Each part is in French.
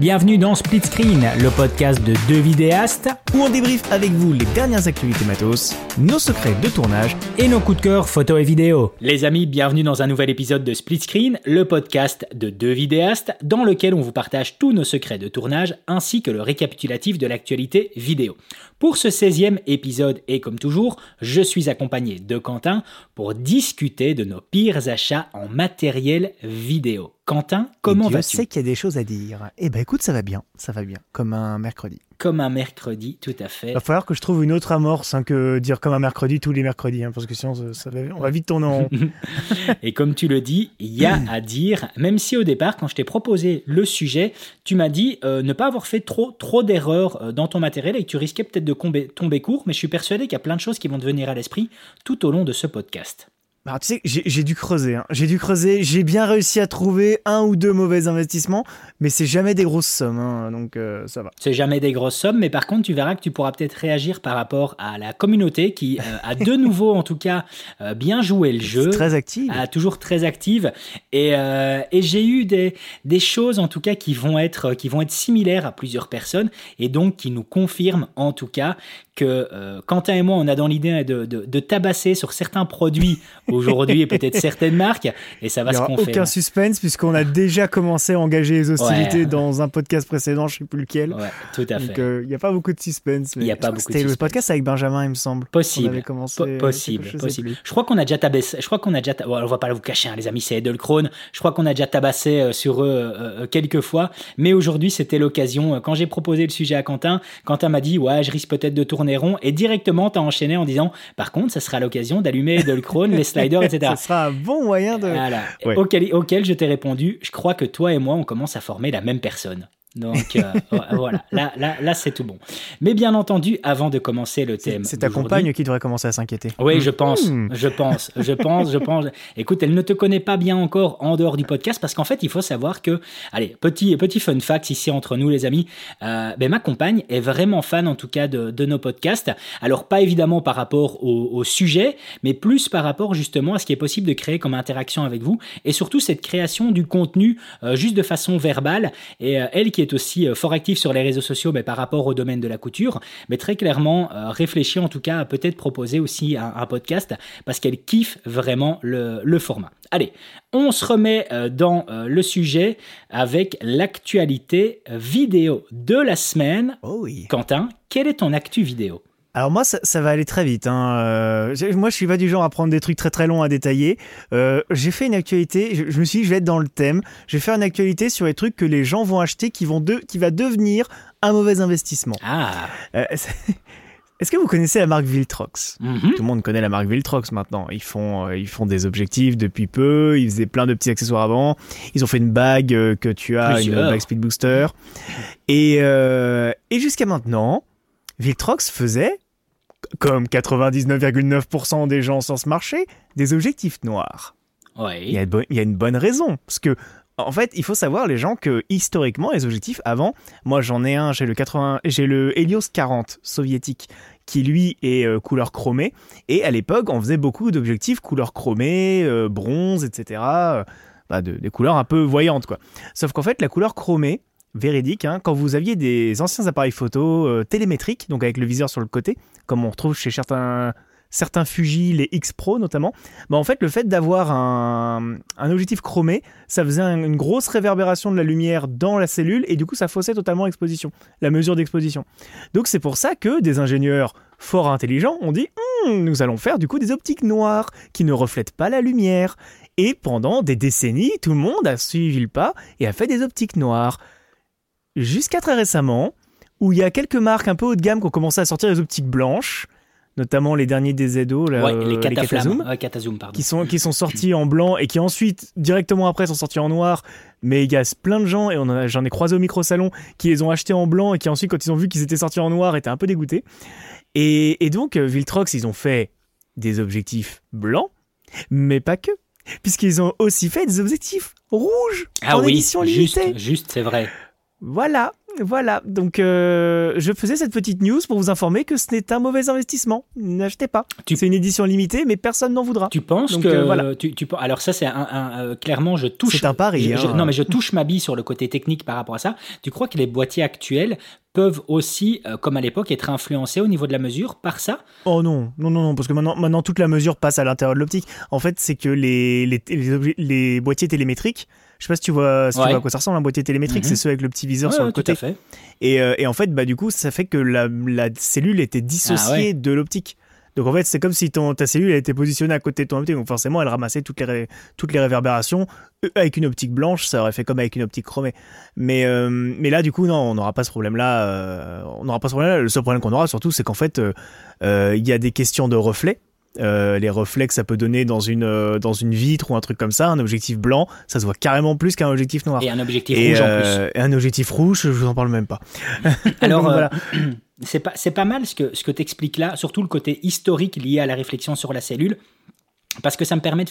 Bienvenue dans Split Screen, le podcast de deux vidéastes où on débriefe avec vous les dernières actualités matos, nos secrets de tournage et nos coups de cœur photo et vidéo. Les amis, bienvenue dans un nouvel épisode de Split Screen, le podcast de deux vidéastes dans lequel on vous partage tous nos secrets de tournage ainsi que le récapitulatif de l'actualité vidéo. Pour ce 16e épisode et comme toujours, je suis accompagné de Quentin pour discuter de nos pires achats en matériel vidéo. Quentin, comment vas-tu? Je sais qu'il y a des choses à dire. Eh ben écoute, ça va bien, ça va bien, comme un mercredi. Comme un mercredi, tout à fait. Il va falloir que je trouve une autre amorce hein, que dire comme un mercredi tous les mercredis, hein, parce que sinon ça, on va vite tourner en rond. Et comme tu le dis, il y a à dire, même si au départ, quand je t'ai proposé le sujet, tu m'as dit euh, ne pas avoir fait trop, trop d'erreurs euh, dans ton matériel et que tu risquais peut-être de tomber, tomber court, mais je suis persuadé qu'il y a plein de choses qui vont te venir à l'esprit tout au long de ce podcast. Alors, tu sais, j'ai dû creuser. Hein. J'ai dû creuser. J'ai bien réussi à trouver un ou deux mauvais investissements, mais c'est jamais des grosses sommes, hein, donc euh, ça va. C'est jamais des grosses sommes, mais par contre, tu verras que tu pourras peut-être réagir par rapport à la communauté qui euh, a de nouveau, en tout cas, euh, bien joué le jeu. Très active. toujours très active. Et, et j'ai eu des, des choses, en tout cas, qui vont, être, qui vont être similaires à plusieurs personnes, et donc qui nous confirment, en tout cas, que euh, Quentin et moi, on a dans l'idée de, de, tabasser sur certains produits aujourd'hui et peut-être certaines marques, et ça va se confirmer. Aucun suspense puisqu'on a déjà commencé à engager les hostilités dans un podcast précédent, je ne sais plus lequel. Ouais, tout à fait. Donc euh, il n'y a pas beaucoup de suspense. Il n'y a pas beaucoup. C'était le podcast avec Benjamin, il me semble. Possible. Commencé, possible. Je possible. Je crois qu'on a déjà tabassé. Je crois qu'on a déjà. on va pas vous cacher, hein, les amis, c'est Edelkrone. Je crois qu'on a déjà tabassé euh, sur eux quelques fois, mais aujourd'hui c'était l'occasion. Quand j'ai proposé le sujet à Quentin, Quentin m'a dit ouais, je risque peut-être de tourner rond et directement t'as enchaîné en disant par contre ça sera l'occasion d'allumer de le les sliders etc. ça sera un bon moyen de auquel, auquel je t'ai répondu je crois que toi et moi on commence à former la même personne donc euh, voilà, là, là, là c'est tout bon. Mais bien entendu, avant de commencer le thème. C'est ta compagne qui devrait commencer à s'inquiéter. Oui, je pense, hmm. je pense, je pense, je pense. Écoute, elle ne te connaît pas bien encore en dehors du podcast parce qu'en fait, il faut savoir que, allez, petit, petit fun fact ici entre nous, les amis, euh, ben, ma compagne est vraiment fan en tout cas de, de nos podcasts. Alors, pas évidemment par rapport au, au, sujet, mais plus par rapport justement à ce qui est possible de créer comme interaction avec vous et surtout cette création du contenu euh, juste de façon verbale. Et elle qui est aussi euh, fort actif sur les réseaux sociaux mais par rapport au domaine de la couture, mais très clairement euh, réfléchit en tout cas à peut-être proposer aussi un, podcast parce qu'elle kiffe vraiment le, format. Allez, on se remet euh, dans le sujet avec l'actualité vidéo de la semaine. Oh oui. Quentin, quelle est ton actu vidéo? Alors moi, ça, va aller très vite. Hein. Euh, moi, je suis pas du genre à prendre des trucs très très longs à détailler. Euh, j'ai fait une actualité. Je, me suis dit, je vais être dans le thème. Je vais faire une actualité sur les trucs que les gens vont acheter, qui vont de, qui va devenir un mauvais investissement. Ah. Euh, est-ce que vous connaissez la marque Viltrox? Mm-hmm. Tout le monde connaît la marque Viltrox maintenant. Ils font, ils font des objectifs depuis peu. Ils faisaient plein de petits accessoires avant. Ils ont fait une bague que tu as, une bague Speed Booster. Et, et jusqu'à maintenant, Viltrox faisait, comme 99,9% des gens sur ce marché, des objectifs noirs. Ouais. Il, y a, une bonne raison. Parce que, en fait, il faut savoir, les gens, que historiquement, les objectifs avant, moi j'en ai un, j'ai le, 80, j'ai le Helios 40 soviétique, qui lui est euh, couleur chromée. Et à l'époque, on faisait beaucoup d'objectifs couleur chromée, euh, bronze, etc. Euh, bah, des couleurs un peu voyantes, quoi. Sauf qu'en fait, la couleur chromée, véridique, hein, quand vous aviez des anciens appareils photo euh, télémétriques, donc avec le viseur sur le côté, comme on retrouve chez certains, certains Fuji, les X Pro notamment, bah en fait le fait d'avoir un, un, objectif chromé, ça faisait une grosse réverbération de la lumière dans la cellule et du coup ça faussait totalement l'exposition, la mesure d'exposition. Donc c'est pour ça que des ingénieurs fort intelligents ont dit hum, nous allons faire du coup des optiques noires qui ne reflètent pas la lumière. Et pendant des décennies, tout le monde a suivi le pas et a fait des optiques noires jusqu'à très récemment, où il y a quelques marques un peu haut de gamme qui ont commencé à sortir des optiques blanches, notamment les derniers des ZO, les, euh, Catazoom, qui sont qui sont sortis en blanc et qui ensuite directement après sont sortis en noir. Mais il y a plein de gens et j'en ai croisé au micro salon qui les ont achetés en blanc et qui ensuite quand ils ont vu qu'ils étaient sortis en noir étaient un peu dégoûtés. Et, et donc euh, Viltrox ils ont fait des objectifs blancs, mais pas que, puisqu'ils ont aussi fait des objectifs rouges ah en oui, édition limitée. Juste, juste c'est vrai. Voilà. Voilà, donc euh, je faisais cette petite news pour vous informer que ce n'est un mauvais investissement. N'achetez pas. C'est une édition limitée, mais personne n'en voudra. Tu penses que euh, voilà. tu, tu, alors ça c'est un, euh, clairement je touche. C'est un pari. Hein. non mais je touche ma bille sur le côté technique par rapport à ça. Tu crois que les boîtiers actuels peuvent aussi, comme à l'époque, être influencés au niveau de la mesure par ça? Oh non, non, non, non, parce que maintenant, maintenant toute la mesure passe à l'intérieur de l'optique. En fait, c'est que les, les, les, les boîtiers télémétriques je sais pas si tu vois, si tu vois à quoi ça ressemble un boîtier télémétrique, c'est mhm. ceux avec le petit viseur sur le côté. Tout à fait. Et, euh, et, en fait, bah, du coup, ça fait que la, la cellule était dissociée ah de l'optique. Donc en fait, c'est comme si ton, ta cellule était positionnée à côté de ton optique. Donc forcément, elle ramassait toutes les, toutes les réverbérations. Euh, avec une optique blanche, ça aurait fait comme avec une optique chromée. Mais, euh, mais là, du coup, non, on n'aura pas ce problème-là. on n'aura pas ce problème-là. Le seul problème qu'on aura surtout, c'est qu'en fait, il y a des questions de reflets. Euh, les reflets que ça peut donner dans une, euh, dans une vitre ou un truc comme ça, un objectif blanc, ça se voit carrément plus qu'un objectif noir. Et un objectif rouge en euh, plus. Et un objectif rouge, je vous en parle même pas. Alors, voilà. c'est pas, pas mal ce que, ce que tu expliques là, surtout le côté historique lié à la réflexion sur la cellule parce que ça me permet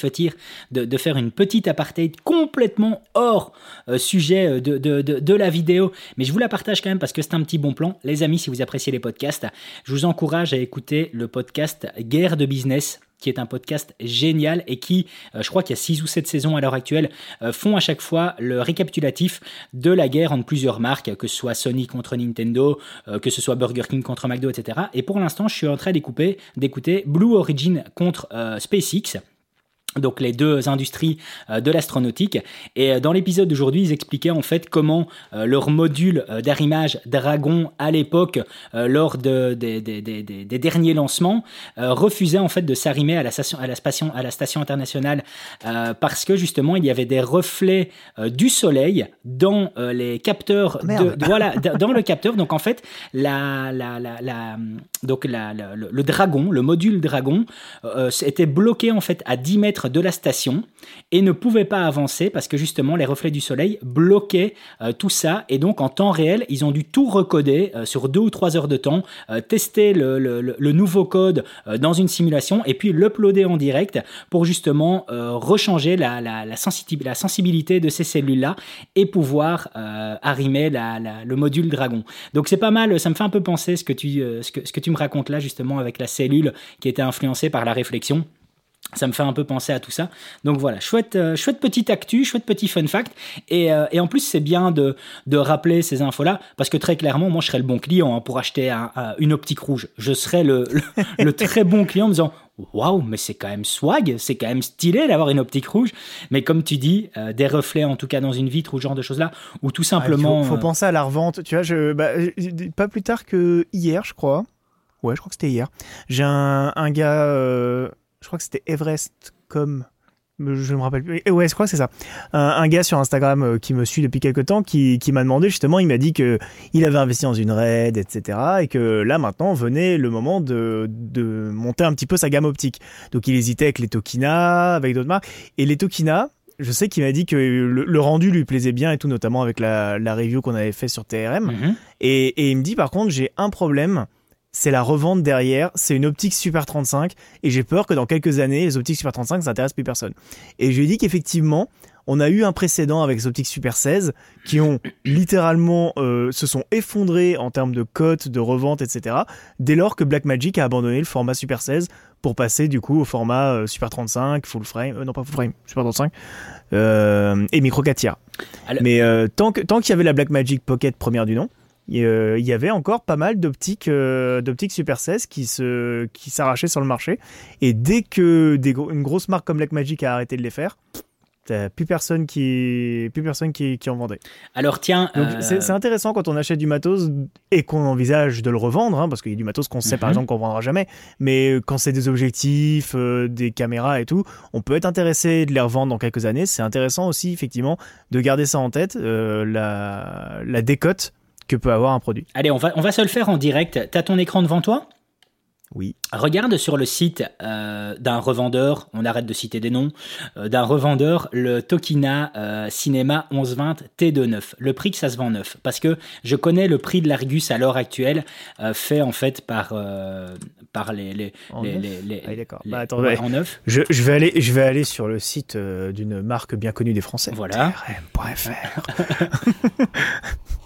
de, faire une petite apartheid complètement hors euh, sujet euh, de, la vidéo, mais je vous la partage quand même parce que c'est un petit bon plan. Les amis, si vous appréciez les podcasts, je vous encourage à écouter le podcast Guerre de business qui est un podcast génial et qui, euh, je crois qu'il y a 6 ou 7 saisons à l'heure actuelle, euh, font à chaque fois le récapitulatif de la guerre entre plusieurs marques, que ce soit Sony contre Nintendo, euh, que ce soit Burger King contre McDo, etc. Et pour l'instant, je suis en train d'écouter Blue Origin contre SpaceX donc les deux industries euh, de l'astronautique. Et euh, dans l'épisode d'aujourd'hui, ils expliquaient en fait comment euh, leur module d'arrimage Dragon à l'époque, lors de, des derniers lancements, refusait en fait de s'arrimer à la station, à la station, à la station internationale parce que justement il y avait des reflets du soleil dans les capteurs, de, voilà, dans le capteur. Donc en fait, la, la, la, donc le, le, Dragon, le module Dragon, était bloqué en fait à 10 mètres de la station et ne pouvait pas avancer parce que justement les reflets du soleil bloquaient euh, tout ça et donc en temps réel ils ont dû tout recoder euh, sur deux ou trois heures de temps, euh, tester le, nouveau code dans une simulation et puis l'uploader en direct pour justement rechanger la, la, sensibilité de ces cellules-là et pouvoir arrimer le module Dragon. Donc c'est pas mal, ça me fait un peu penser ce que tu, ce que, ce que tu me racontes là justement avec la cellule qui était influencée par la réflexion. Ça me fait un peu penser à tout ça. Donc voilà, chouette, euh, chouette petite actu, chouette petit fun fact. Et, euh, et en plus, c'est bien de, de rappeler ces infos-là, parce que très clairement, moi, je serais le bon client hein, pour acheter une optique rouge. Je serais le, le, très bon client en me disant Waouh, mais c'est quand même swag, c'est quand même stylé d'avoir une optique rouge. Mais comme tu dis, euh, des reflets, en tout cas dans une vitre ou ce genre de choses-là, ou tout simplement. il faut, penser à la revente. Tu vois, je, bah, pas plus tard que hier, je crois. Ouais, je crois que c'était hier. J'ai un, un gars je crois que c'était Everest comme je me rappelle plus. Ouais, je crois que c'est ça. Un, gars sur Instagram euh, qui me suit depuis quelques temps, qui, qui m'a demandé justement, il m'a dit que il avait investi dans une RAID, etc. Et que là maintenant venait le moment de, de monter un petit peu sa gamme optique. Donc il hésitait avec les Tokina, avec d'autres marques. Et les Tokina, je sais qu'il m'a dit que le, rendu lui plaisait bien et tout, notamment avec la, la review qu'on avait fait sur TRM. Mm-hmm. et, et il me dit par contre, j'ai un problème c'est la revente derrière, c'est une optique Super 35 et j'ai peur que dans quelques années, les optiques Super 35 ça n'intéresse plus personne. Et je lui ai dit qu'effectivement, on a eu un précédent avec les optiques Super 16 qui ont littéralement euh, se sont effondrés en termes de cotes, de revente, etc. Dès lors que Blackmagic a abandonné le format Super 16 pour passer du coup au format euh, Super 35, full frame, euh, non pas full frame, Super 35 et micro 4 tiers. Mais tant tant qu'il y avait la Blackmagic Pocket première du nom, euh, il y avait encore pas mal d'optiques euh, d'optiques Super 16 qui se qui s'arrachaient sur le marché et dès que des, une grosse marque comme Blackmagic a arrêté de les faire plus personne qui plus personne qui, qui en vendait. Alors tiens, euh, c'est intéressant quand on achète du matos et qu'on envisage de le revendre, hein, parce qu'il y a du matos qu'on sait par mhm. exemple qu'on vendra jamais, mais quand c'est des objectifs, des caméras et tout, on peut être intéressé de les revendre dans quelques années. C'est intéressant aussi effectivement de garder ça en tête, la, la décote que peut avoir un produit. Allez, on va, on va se le faire en direct. Tu as ton écran devant toi? Oui. Regarde sur le site euh, d'un revendeur, on arrête de citer des noms, euh, d'un revendeur, le Tokina euh, Cinema 1120 T29, le prix que ça se vend neuf. Parce que je connais le prix de l'Argus à l'heure actuelle, fait en fait par, par les... les, en les, neuf les, ah, d'accord. Bah, en neuf. Je, je, vais aller, je vais aller sur le site d'une marque bien connue des Français. Voilà. TRM.fr.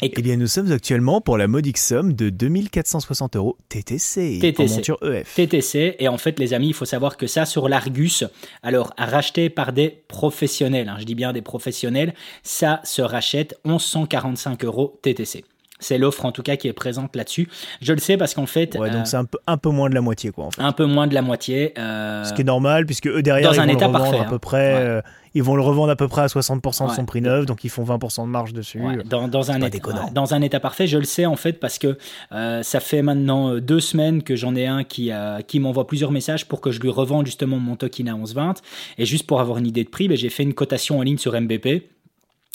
Et eh bien, nous sommes actuellement pour la modique somme de 2460 euros TTC, TTC. monture EF. TTC, et en fait, les amis, il faut savoir que ça, sur l'Argus, alors, racheté par des professionnels, hein, je dis bien des professionnels, ça se rachète 1145 euros TTC. C'est l'offre en tout cas qui est présente là-dessus. Je le sais parce qu'en fait. Ouais, donc euh, c'est un peu, un peu moins de la moitié quoi. En fait. Un peu moins de la moitié. Euh, Ce qui est normal puisque eux derrière ils vont le revendre à peu hein. près. Euh, ils vont le revendre à peu près à 60% de son prix neuf, donc ils font 20% de marge dessus. Dans, dans un état, dans un état parfait, je le sais en fait parce que ça fait maintenant deux semaines que j'en ai un qui, qui m'envoie plusieurs messages pour que je lui revende justement mon token à 11,20 et juste pour avoir une idée de prix, ben, j'ai fait une cotation en ligne sur MBP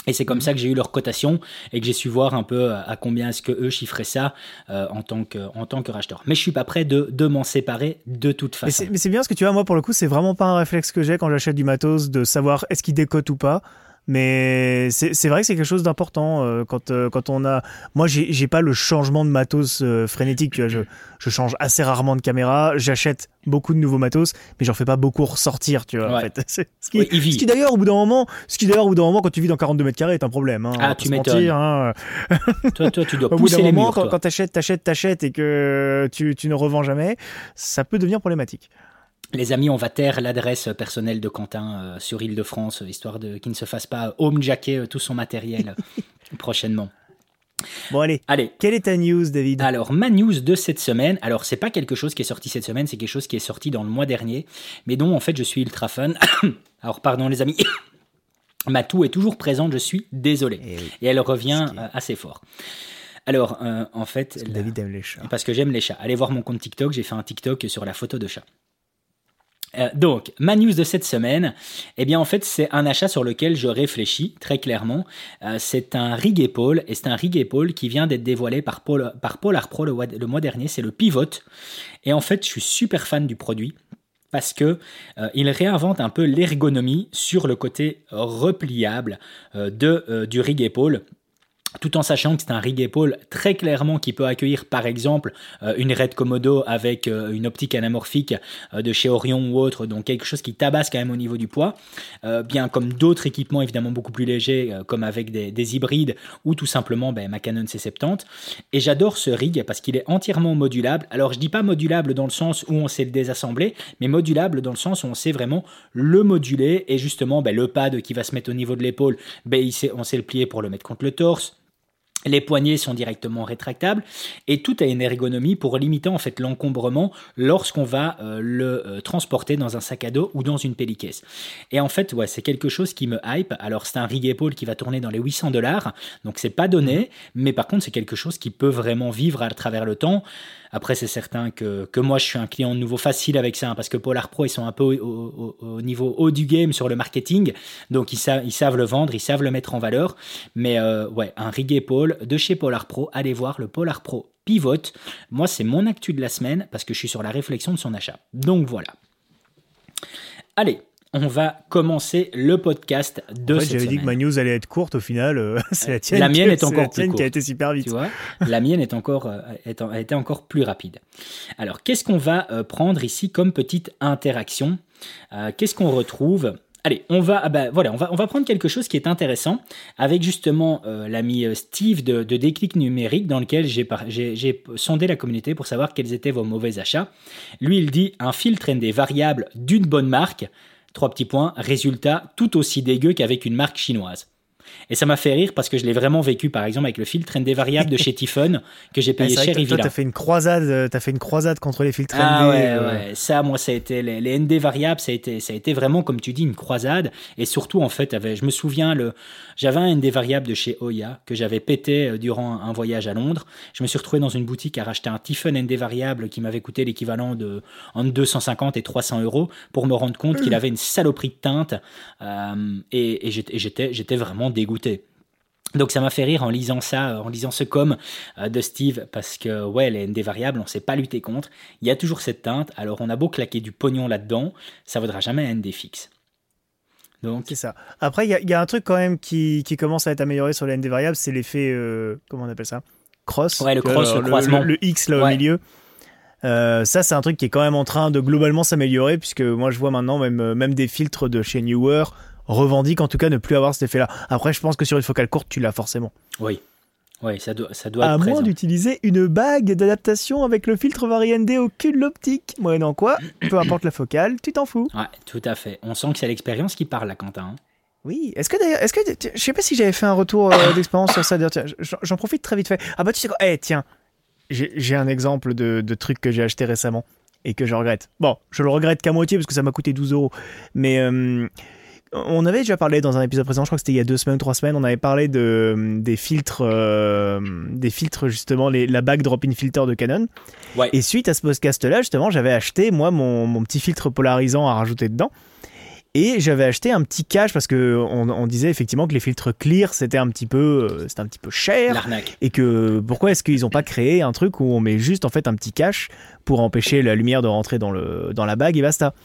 et c'est comme mhm. ça que j'ai eu leur cotation et que j'ai su voir un peu à combien est-ce que eux chiffraient ça euh, en, tant que, en tant que racheteur. Mais je suis pas prêt de, de m'en séparer de toute façon. Mais c'est bien ce que tu vois, moi pour le coup, c'est vraiment pas un réflexe que j'ai quand j'achète du matos de savoir est-ce qu'il décote ou pas. Mais c'est vrai que c'est quelque chose d'important euh, quand, euh, quand on a. Moi, j'ai pas le changement de matos euh, frénétique. Tu vois, je, je, change assez rarement de caméra. J'achète beaucoup de nouveaux matos, mais j'en fais pas beaucoup ressortir. Tu vois, en fait. Ce qui, d'ailleurs, au bout d'un moment, ce qui d'ailleurs, au bout d'un moment, quand tu vis dans 42 mètres carrés, est un problème. Hein, ah, tu m'étonnes. Hein. toi, toi, tu dois au pousser bout les moment, murs. Quand, quand t'achètes, t'achètes, t'achètes et que tu, tu ne revends jamais, ça peut devenir problématique. Les amis, on va taire l'adresse personnelle de Quentin euh, sur Île-de-France, histoire de qu'il ne se fasse pas homejacker euh, tout son matériel euh, prochainement. Bon allez. allez. Quelle est ta news, David? Alors ma news de cette semaine, alors c'est pas quelque chose qui est sorti cette semaine, c'est quelque chose qui est sorti dans le mois dernier, mais dont en fait je suis ultra fan. alors pardon les amis. Ma toux est toujours présente, je suis désolé. Et, eh elle revient assez fort. Alors, en fait. Parce que David aime les chats. Parce que j'aime les chats. Allez voir mon compte TikTok, j'ai fait un TikTok sur la photo de chat. Euh, donc, ma news de cette semaine, eh bien en fait c'est un achat sur lequel je réfléchis très clairement. Euh, c'est un rig épaule et c'est un rig épaule qui vient d'être dévoilé par, Paul, par Polar Pro le, mois dernier. C'est le Pivot et en fait je suis super fan du produit parce que euh, il réinvente un peu l'ergonomie sur le côté repliable du rig épaule tout en sachant que c'est un rig épaule très clairement qui peut accueillir par exemple euh, une Red Komodo avec euh, une optique anamorphique euh, de chez Orion ou autre, donc quelque chose qui tabasse quand même au niveau du poids, bien comme d'autres équipements évidemment beaucoup plus légers comme avec des, hybrides ou tout simplement ben, ma Canon C70. Et j'adore ce rig parce qu'il est entièrement modulable. Alors je dis pas modulable dans le sens où on sait le désassembler, mais modulable dans le sens où on sait vraiment le moduler et justement ben, le pad qui va se mettre au niveau de l'épaule, ben, on sait le plier pour le mettre contre le torse les poignées sont directement rétractables et tout a une ergonomie pour limiter en fait l'encombrement lorsqu'on va euh, le euh, transporter dans un sac à dos ou dans une pellicaisse. Et en fait, ouais, c'est quelque chose qui me hype. Alors c'est un rig épaule qui va tourner dans les 800 dollars, donc c'est pas donné, mhm. mais par contre c'est quelque chose qui peut vraiment vivre à travers le temps. Après, c'est certain que, moi, je suis un client de nouveau facile avec ça, hein, parce que Polar Pro, ils sont un peu au, niveau haut du game sur le marketing, donc ils, savent, ils savent le vendre, ils savent le mettre en valeur. Mais euh, ouais, un rig épaule de chez Polar Pro, allez voir le Polar Pro Pivot. Moi, c'est mon actu de la semaine, parce que je suis sur la réflexion de son achat. Donc voilà. Allez, on va commencer le podcast de cette J'avais dit que ma news allait être courte, au final, euh, c'est la tienne. La mienne est encore plus courte. qui a été super vite. Tu vois la mienne est encore, euh, a été encore plus rapide. Alors, qu'est-ce qu'on va euh, prendre ici comme petite interaction? Qu'est-ce qu'on retrouve? Allez, on va, ah bah, voilà, on va, on va prendre quelque chose qui est intéressant avec justement l'ami Steve de, de, Déclic Numérique dans lequel j'ai sondé la communauté pour savoir quels étaient vos mauvais achats. Lui, il dit un filtre des variables d'une bonne marque Trois petits points, résultat tout aussi dégueu qu'avec une marque chinoise. Et ça m'a fait rire parce que je l'ai vraiment vécu, par exemple, avec le filtre ND variable de chez Tiffon que j'ai payé cher Toi, t'as fait une croisade, euh, as fait une croisade contre les filtres ah, ND. Ouais, euh. ouais. Ça, moi, ça a été les, ND variables, ça a été, ça a été vraiment, comme tu dis, une croisade. Et surtout, en fait, je me souviens, le, j'avais un ND variable de chez Oya que j'avais pété euh, durant un voyage à Londres. Je me suis retrouvé dans une boutique à racheter un Tiffon ND variable qui m'avait coûté l'équivalent de entre 250 et 300 euros pour me rendre compte qu'il mmh. avait une saloperie de teinte. et, et j'étais, j'étais vraiment dégoûté. Donc ça m'a fait rire en lisant ça, en lisant ce com euh, de Steve, parce que ouais, les ND variables, on ne sait pas lutter contre. Il y a toujours cette teinte, alors on a beau claquer du pognon là-dedans, ça vaudra jamais un ND fixe. Donc c'est ça. Après, il y, a un truc quand même qui, commence à être amélioré sur les ND variables, c'est l'effet, euh, comment on appelle ça? Cross. Ouais, le cross, le, croisement. Le, X là au milieu. Euh, ça, c'est un truc qui est quand même en train de globalement s'améliorer, puisque moi je vois maintenant même, même des filtres de chez Newer revendique en tout cas ne plus avoir cet effet-là. Après, je pense que sur une focale courte, tu l'as forcément. Oui. Oui, ça doit, ça doit à être moins d'utiliser une bague d'adaptation avec le filtre Vari-ND au cul de l'optique. Moyennant quoi, peu importe la focale, tu t'en fous. Ouais, tout à fait. On sent que c'est l'expérience qui parle là, Quentin. hein. Oui, est-ce que d'ailleurs, est-ce que je sais pas si j'avais fait un retour euh, d'expérience sur ça. j'en- profite très vite fait. Ah bah tu sais quoi Eh tiens, j'ai j'ai un exemple de, de truc que j'ai acheté récemment et que je regrette. Bon, je le regrette qu'à moitié parce que ça m'a coûté 12 euros. Mais euh, on avait déjà parlé dans un épisode précédent, je crois que c'était il y a deux semaines ou trois semaines, on avait parlé de des filtres, euh, des filtres justement, les, la bague drop-in filter de Canon. Ouais. Et suite à ce podcast-là, justement, j'avais acheté moi mon, mon petit filtre polarisant à rajouter dedans. Et j'avais acheté un petit cache parce que on, on disait effectivement que les filtres clear c'était un petit peu, euh, c'était un petit peu cher L'arnaque. et que pourquoi est-ce qu'ils n'ont pas créé un truc où on met juste en fait un petit cache pour empêcher la lumière de rentrer dans le dans la bague et basta.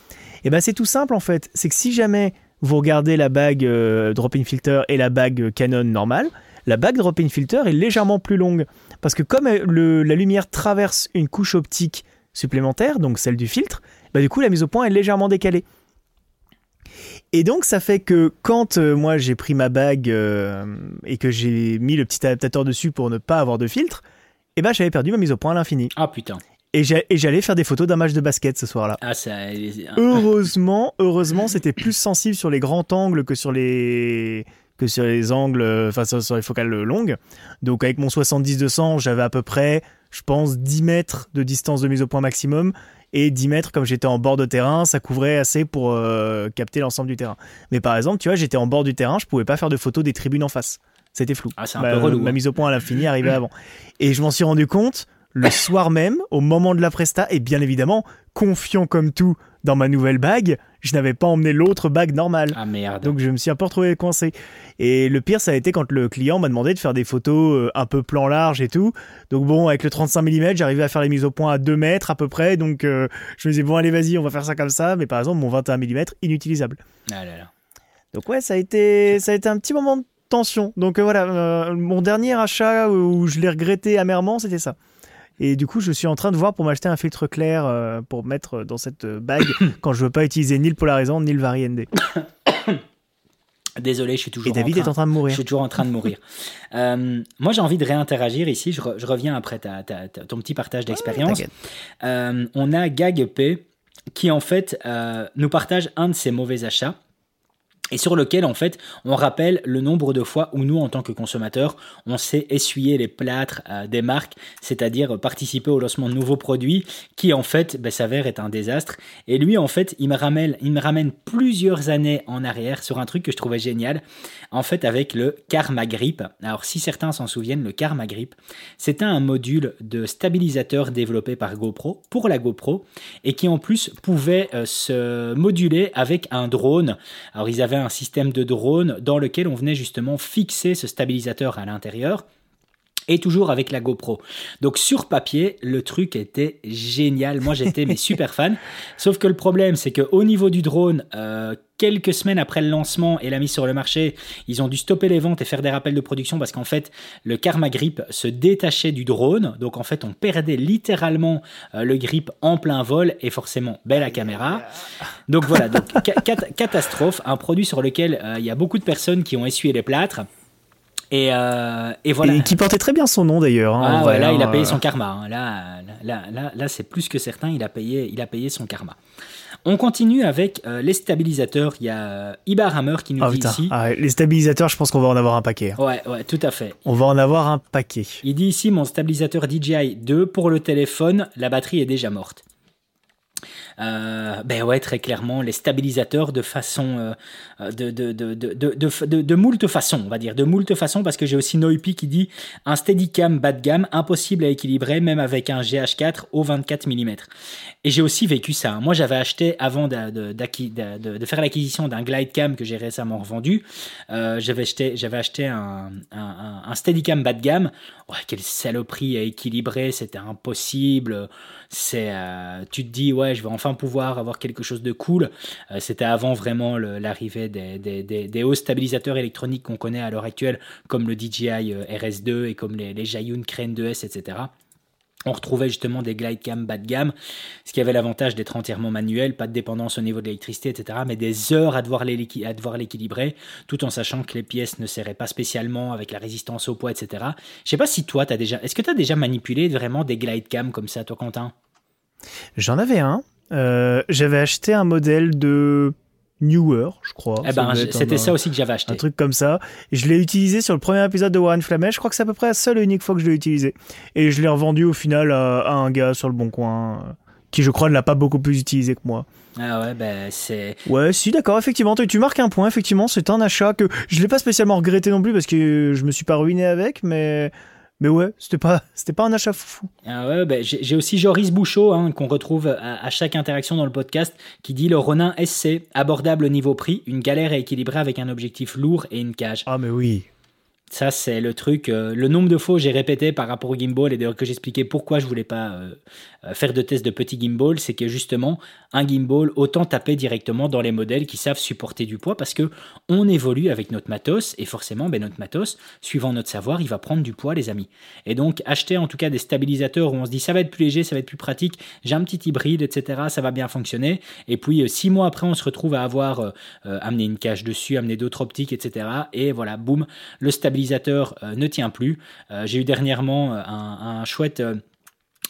Et ben c'est tout simple en fait, c'est que si jamais vous regardez la bague euh, drop-in filter et la bague Canon normale, la bague drop-in filter est légèrement plus longue parce que comme euh, la lumière traverse une couche optique supplémentaire, donc celle du filtre, bah du coup la mise au point est légèrement décalée. Et donc ça fait que quand euh, moi j'ai pris ma bague et que j'ai mis le petit adaptateur dessus pour ne pas avoir de filtre, eh ben j'avais perdu ma mise au point à l'infini. Ah putain. Et j'allais faire des photos d'un match de basket ce soir-là. Ah, ça. Heureusement, heureusement, c'était plus sensible sur les grands angles que sur les que sur les angles, enfin sur, sur les focales longues. Donc avec mon 70-200, j'avais à peu près, je pense, 10 mètres de distance de mise au point maximum. Et 10 mètres, comme j'étais en bord de terrain, ça couvrait assez pour euh, capter l'ensemble du terrain. Mais par exemple, tu vois, j'étais en bord du terrain, je pouvais pas faire de photos des tribunes en face. C'était flou. Ah, c'est un ma, peu relou. ma hein. mise au point à l'infini arrivait avant. Et je m'en suis rendu compte le soir même, au moment de la presta, et bien évidemment, confiant comme tout dans ma nouvelle bague, je n'avais pas emmené l'autre bague normale. Ah merde. Donc je me suis un peu retrouvé coincé. Et le pire, ça a été quand le client m'a demandé de faire des photos euh, un peu plan large et tout. Donc bon, avec le 35 mm, j'arrivais à faire les mises au point à 2 mètres à peu près. Donc euh, je me disais, bon allez vas-y, on va faire ça comme ça. Mais par exemple, mon 21 mm, inutilisable. Ah là là. Donc ouais, ça a été, ça a été un petit moment de tension. Donc euh, voilà, euh, mon dernier achat où je l'ai regretté amèrement, c'était ça. Et du coup, je suis en train de voir pour m'acheter un filtre clair euh, pour mettre dans cette bague quand je veux pas utiliser ni le polarisant ni le vari-ND. Désolé, je suis toujours Et David en est train. en train de Je mourir. suis toujours en train de mourir. Euh, moi, j'ai envie de réinteragir ici. Je, re- je reviens après ta- ta- ta- ton petit partage d'expérience. Euh, on a GagP qui, en fait, nous partage un de ses mauvais achats. Et sur lequel, en fait, on rappelle le nombre de fois où nous, en tant que consommateurs, on s'est essuyé les plâtres euh, des marques, c'est-à-dire participer au lancement de nouveaux produits qui, en fait, ben, s'avère être un désastre. Et lui, en fait, il me, ramène, il me ramène plusieurs années en arrière sur un truc que je trouvais génial, en fait, avec le Karma Grip. Alors, si certains s'en souviennent, le Karma Grip, c'était un module de stabilisateur développé par GoPro pour la GoPro et qui en plus pouvait euh, se moduler avec un drone. Alors ils avaient un système de drone dans lequel on venait justement fixer ce stabilisateur à l'intérieur et toujours avec la GoPro. Donc sur papier, le truc était génial. Moi, j'étais mais super fan. Sauf que le problème, c'est que au niveau du drone, euh, quelques semaines après le lancement et la mise sur le marché, ils ont dû stopper les ventes et faire des rappels de production parce qu'en fait, le Karma Grip se détachait du drone. Donc en fait, on perdait littéralement euh, le grip en plein vol et forcément belle la caméra. Donc voilà, donc, ca- cat- catastrophe, un produit sur lequel euh, il y a beaucoup de personnes qui ont essuyé les plâtres. Et, euh, et voilà. Et qui portait très bien son nom d'ailleurs. hein, Ah ouais, là, il a hein, payé euh, son karma. hein. Là, là, là, là, c'est plus que certain. Il a payé, il a payé son karma. On continue avec euh, les stabilisateurs. Il y a Ibar Hammer qui nous Ah dit putain, ici. Ah, les stabilisateurs, je pense qu'on va en avoir un paquet. Ouais, ouais, tout à fait. On va en avoir un paquet. Il dit ici mon stabilisateur DJI 2 pour le téléphone, la batterie est déjà morte. Euh, ben ouais, très clairement, les stabilisateurs de façon, euh, de, de, de, de, de, moult façons, on va dire, de moult façons, parce que j'ai aussi Noipi qui dit un Steadicam bas de gamme, impossible à équilibrer, même avec un GH4 au 24 mm. Et j'ai aussi vécu ça. hein. Moi, j'avais acheté, avant de, faire l'acquisition d'un Glidecam que j'ai récemment revendu, euh, j'avais acheté, j'avais acheté un, un, un, Steadicam bas de gamme. Quelle saloperie à équilibrer, c'était impossible. C'est, euh, tu te dis, ouais, je vais enfin pouvoir avoir quelque chose de cool. Euh, c'était avant vraiment l'arrivée des, hauts stabilisateurs électroniques qu'on connaît à l'heure actuelle, comme le DJI euh, RS2 et comme les, les Zhiyun Crane 2S, etc. on retrouvait justement des glide cam bas de gamme, ce qui avait l'avantage d'être entièrement manuel, pas de dépendance au niveau de l'électricité, etc. Mais des heures à devoir l'équilibrer, tout en sachant que les pièces ne serraient pas spécialement avec la résistance au poids, etc. Je sais pas si toi, as déjà, est-ce que tu as déjà manipulé vraiment des glide cam comme ça, toi, Quentin? J'en avais un. Euh, j'avais acheté un modèle de Newer, je crois. Eh ben, c'était ça aussi que j'avais acheté. Un truc comme ça. je l'ai utilisé sur le premier épisode de Warren Flamel. Je crois que c'est à peu près la seule et unique fois que je l'ai utilisé. Et je l'ai revendu au final à, un gars sur le Bon Coin, euh, qui je crois ne l'a pas beaucoup plus utilisé que moi. Ah ouais, ben c'est. Ouais, si, d'accord, effectivement. Tu marques un point, effectivement. C'est un achat que je l'ai pas spécialement regretté non plus parce que je me suis pas ruiné avec, mais mais ouais, c'était pas, c'était pas un achat fou. Ah ouais, ben j'ai aussi Joris Bouchot, hein, qu'on retrouve à, chaque interaction dans le podcast, qui dit le Ronin SC, abordable au niveau prix, une galère à équilibrer avec un objectif lourd et une cage. Ah mais oui. Ça, c'est le truc. Euh, le nombre de fois j'ai répété par rapport au gimbal et d'ailleurs que j'expliquais pourquoi je voulais pas euh, faire de test de petit gimbal, c'est que justement, un gimbal, autant taper directement dans les modèles qui savent supporter du poids parce que on évolue avec notre matos et forcément, ben, notre matos, suivant notre savoir, il va prendre du poids, les amis. Et donc, acheter en tout cas des stabilisateurs où on se dit ça va être plus léger, ça va être plus pratique, j'ai un petit hybride, etc., ça va bien fonctionner. Et puis, euh, six mois après, on se retrouve à avoir euh, amené une cage dessus, amené d'autres optiques, etc. Et voilà, boum, le stabilisateur ne tient plus. j'ai eu dernièrement un chouette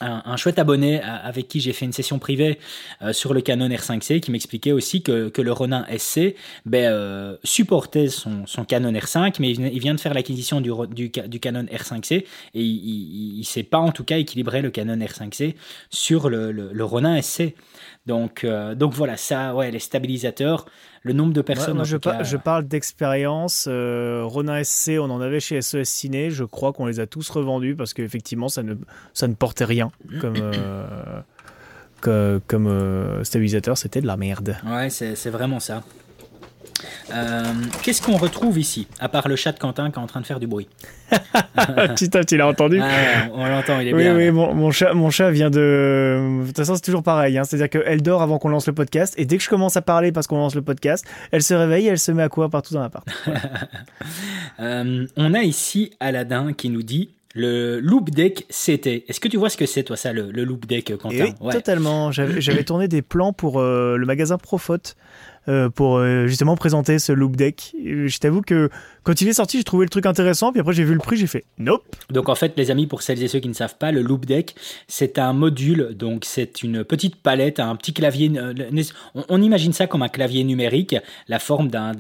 un, chouette abonné avec qui j'ai fait une session privée euh, sur le Canon R5C qui m'expliquait aussi que, le Ronin SC ben, euh, supportait son, Canon R5 mais il, vient de faire l'acquisition du, du, Canon R5C et il ne sait pas en tout cas équilibrer le Canon R5C sur le, le Ronin SC. Donc, euh, donc voilà, ça, ouais, les stabilisateurs, le nombre de personnes. je, je, parle d'expérience. Euh, Ronin SC, on en avait chez SES Ciné. Je crois qu'on les a tous revendus parce qu'effectivement, ça ne, ça ne portait rien comme, euh, comme stabilisateur. C'était de la merde. Ouais, c'est vraiment ça. Euh, qu'est-ce qu'on retrouve ici, à part le chat de Quentin qui est en train de faire du bruit? Putain, tu l'as entendu On l'entend, il est oui, bien. Oui, mon, mon, chat, mon chat vient de. De toute façon, c'est toujours pareil. Hein. C'est-à-dire qu'elle dort avant qu'on lance le podcast, et dès que je commence à parler parce qu'on lance le podcast, elle se réveille et elle se met à courir partout dans l'appart. euh, on a ici Aladdin qui nous dit le loop deck CT. Est-ce que tu vois ce que c'est, toi, ça, le, loop deck, Quentin? Oui, totalement. J'avais tourné des plans pour euh, le magasin Profot euh, pour euh, justement présenter ce loop deck. Je t'avoue que quand il est sorti, j'ai trouvé le truc intéressant, puis après j'ai vu le prix, j'ai fait nope. Donc en fait, les amis, pour celles et ceux qui ne savent pas, le loop deck, c'est un module, donc c'est une petite palette, un petit clavier. Euh, on, imagine ça comme un clavier numérique, la forme d'un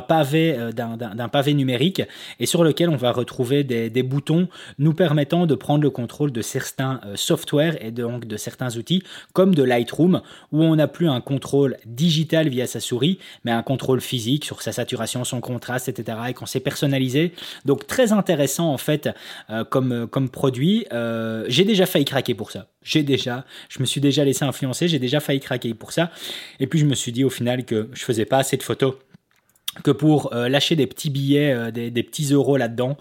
pavé, d'un pavé numérique, et sur lequel on va retrouver des, des, boutons nous permettant de prendre le contrôle de certains softwares et donc de certains outils, comme de Lightroom, où on n'a plus un contrôle digital via sa souris, mais un contrôle physique sur sa saturation, son contraste, etc. Et qu'on s'est personnalisé. Donc très intéressant en fait euh, comme, euh, comme produit. Euh, j'ai déjà failli craquer pour ça. J'ai déjà, je me suis déjà laissé influencer, j'ai déjà failli craquer pour ça. Et puis je me suis dit au final que je faisais pas assez de photos que pour lâcher des petits billets, des, des, petits euros là-dedans.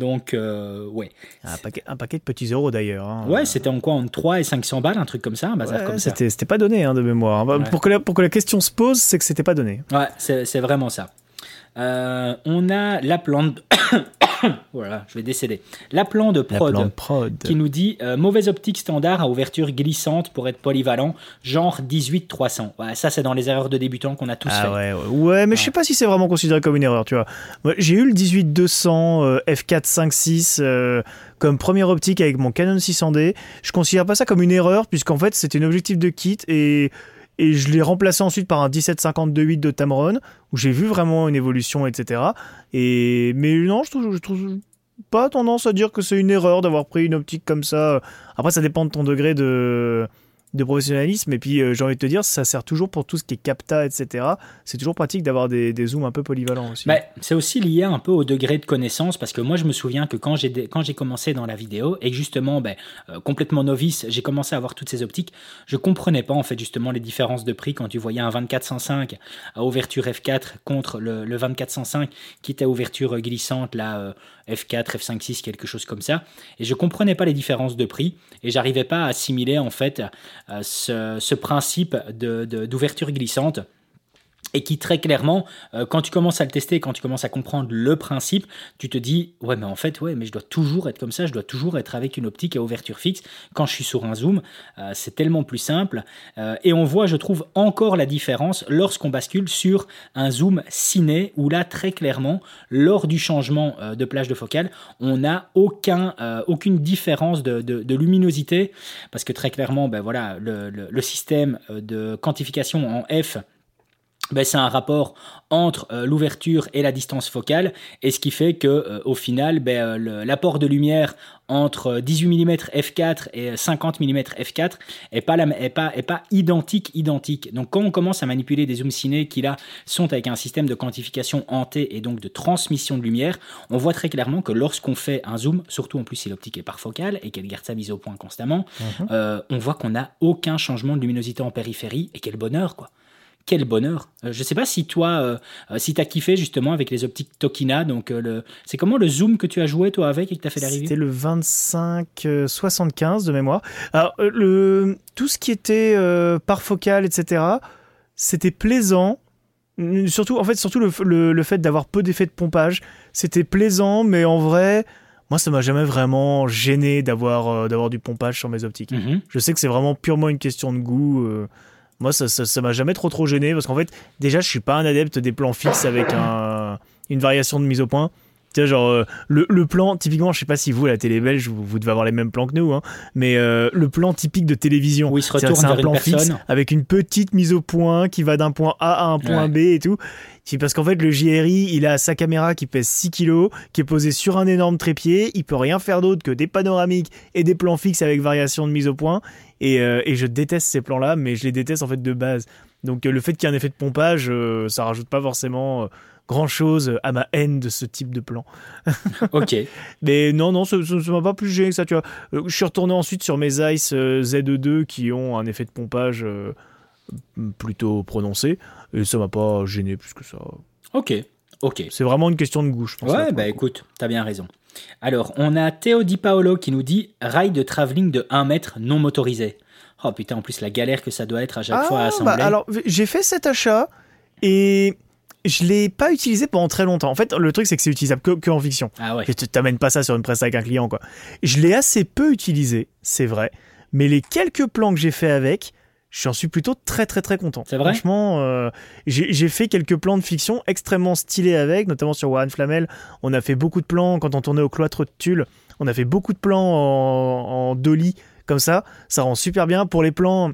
Donc, euh, ouais. Un paquet, un paquet, de petits euros d'ailleurs. Hein. Ouais, c'était en quoi Entre 3 et 500 balles, un truc comme ça, un bazar comme ça. C'était pas donné hein, de mémoire. Pour, que la, pour que la question se pose, c'est que c'était pas donné. Ouais, c'est vraiment ça. Euh, on a la plante. voilà, je vais décéder. La plan de prod, qui nous dit euh, mauvaise optique standard à ouverture glissante pour être polyvalent, genre 18-300. Ouais, ça, c'est dans les erreurs de débutants qu'on a tous ah fait. Ouais, ouais. mais je sais pas si c'est vraiment considéré comme une erreur, tu vois. J'ai eu le 18-200 f4 5.6 comme première optique avec mon Canon 600D. Je considère pas ça comme une erreur, puisqu'en fait, c'était un objectif de kit et et je l'ai remplacé ensuite par un 17-52-8 de Tamron, où j'ai vu vraiment une évolution, etc. Et, mais non, je trouve, je trouve pas tendance à dire que c'est une erreur d'avoir pris une optique comme ça. Après, ça dépend de ton degré de, de professionnalisme. Et puis, euh, j'ai envie de te dire, ça sert toujours pour tout ce qui est capta, etc. C'est toujours pratique d'avoir des, des, zooms un peu polyvalents aussi. Bah, c'est aussi lié un peu au degré de connaissance, parce que moi, je me souviens que quand j'ai, commencé dans la vidéo, et justement, ben, euh, complètement novice, j'ai commencé à avoir toutes ces optiques, je comprenais pas, en fait, justement, les différences de prix quand tu voyais un 2405 à ouverture F4 contre le, le 2405 qui était à ouverture glissante, là, F4, F5.6, quelque chose comme ça. Et je comprenais pas les différences de prix, et j'arrivais pas à assimiler, en fait, ce, principe d'ouverture glissante et qui très clairement, euh, quand tu commences à le tester, quand tu commences à comprendre le principe, tu te dis ouais mais en fait ouais mais je dois toujours être comme ça, je dois toujours être avec une optique à ouverture fixe. Quand je suis sur un zoom, euh, c'est tellement plus simple. Euh, et on voit je trouve encore la différence lorsqu'on bascule sur un zoom ciné où là très clairement lors du changement de plage de focale on n'a aucun aucune différence de, luminosité. Parce que très clairement ben voilà le, le système de quantification en F ben, c'est un rapport entre euh, l'ouverture et la distance focale, et ce qui fait que euh, au final, ben, euh, l'apport de lumière entre 18 mm f4 et 50 mm f4 est pas, la, est pas, est pas identique identique. Donc quand on commence à manipuler des zooms ciné qui là sont avec un système de quantification en T et donc de transmission de lumière, on voit très clairement que lorsqu'on fait un zoom, surtout en plus si l'optique est parfocale et qu'elle garde sa mise au point constamment, mhm. on voit qu'on n'a aucun changement de luminosité en périphérie et quel bonheur quoi quel bonheur. Euh, je ne sais pas si toi, euh, euh, si tu as kiffé justement avec les optiques Tokina. Donc, le... c'est comment le zoom que tu as joué toi avec et que tu as fait la review C'était le 25-75 de mémoire. Alors, le... tout ce qui était par focal, etc., c'était plaisant. Surtout, en fait, surtout le, le, fait d'avoir peu d'effets de pompage, c'était plaisant, mais en vrai, moi, ça m'a jamais vraiment gêné d'avoir d'avoir du pompage sur mes optiques. Mhm. Je sais que c'est vraiment purement une question de goût. Moi, ça, ça, m'a jamais trop trop gêné parce qu'en fait, déjà, je suis pas un adepte des plans fixes avec un, une variation de mise au point. Tu sais, genre, euh, le, le, plan, typiquement, je sais pas si vous, à la télé belge, vous, devez avoir les mêmes plans que nous, hein, mais euh, le plan typique de télévision, oui, c'est un plan fixe avec une petite mise au point qui va d'un point A à un point B et tout. Parce qu'en fait, le JRI, il a sa caméra qui pèse 6 kg, qui est posée sur un énorme trépied. Il peut rien faire d'autre que des panoramiques et des plans fixes avec variation de mise au point. Et, euh, et je déteste ces plans-là, mais je les déteste en fait de base. Donc le fait qu'il y ait un effet de pompage, ça rajoute pas forcément grand chose à ma haine de ce type de plan. ok. Mais non, non, ça ne m'a pas plus gêné que ça, tu vois. Euh, je suis retourné ensuite sur mes Ice euh, Z2 qui ont un effet de pompage euh, plutôt prononcé et ça m'a pas gêné plus que ça. Ok. Ok. C'est vraiment une question de goût, je pense. Ouais, bah écoute, t'as bien raison. Alors, on a Théo Di Paolo qui nous dit rail de travelling de 1 mètre non motorisé. Oh putain, en plus la galère que ça doit être à chaque fois à ah, assembler. Bah, alors, j'ai fait cet achat et je l'ai pas utilisé pendant très longtemps. En fait, le truc c'est que c'est utilisable que, en fiction. Ah ouais. tu t'amènes pas ça sur une presse avec un client quoi. Je l'ai assez peu utilisé, c'est vrai, mais les quelques plans que j'ai fait avec, j'en suis plutôt très très très content. C'est vrai. Franchement, euh, j'ai fait quelques plans de fiction extrêmement stylés avec, notamment sur Warren Flamel. On a fait beaucoup de plans quand on tournait au cloître de Tulle. On a fait beaucoup de plans en, dolly comme ça. Ça rend super bien pour les plans.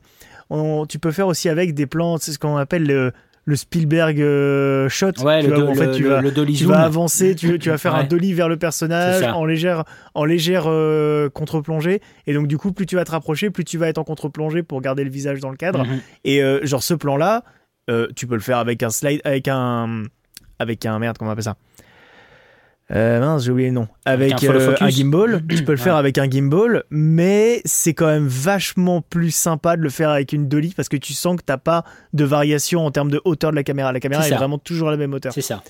tu peux faire aussi avec des plans, c'est ce qu'on appelle le le Spielberg euh, shot. Ouais, le, en fait, tu vas, tu vas avancer, tu, tu vas faire un dolly vers le personnage en légère, en légère euh, contre-plongée. Et donc, du coup, plus tu vas te rapprocher, plus tu vas être en contre-plongée pour garder le visage dans le cadre. Mhm. Et euh, genre, ce plan-là, tu peux le faire avec un slide, avec un, avec un merde, comment on appelle ça? Euh, mince, j'ai oublié le nom. Avec, un, euh, gimbal. tu peux le faire avec un gimbal, mais c'est quand même vachement plus sympa de le faire avec une dolly parce que tu sens que t'as pas de variation en termes de hauteur de la caméra. La caméra est, vraiment toujours à la même hauteur. C'est ça.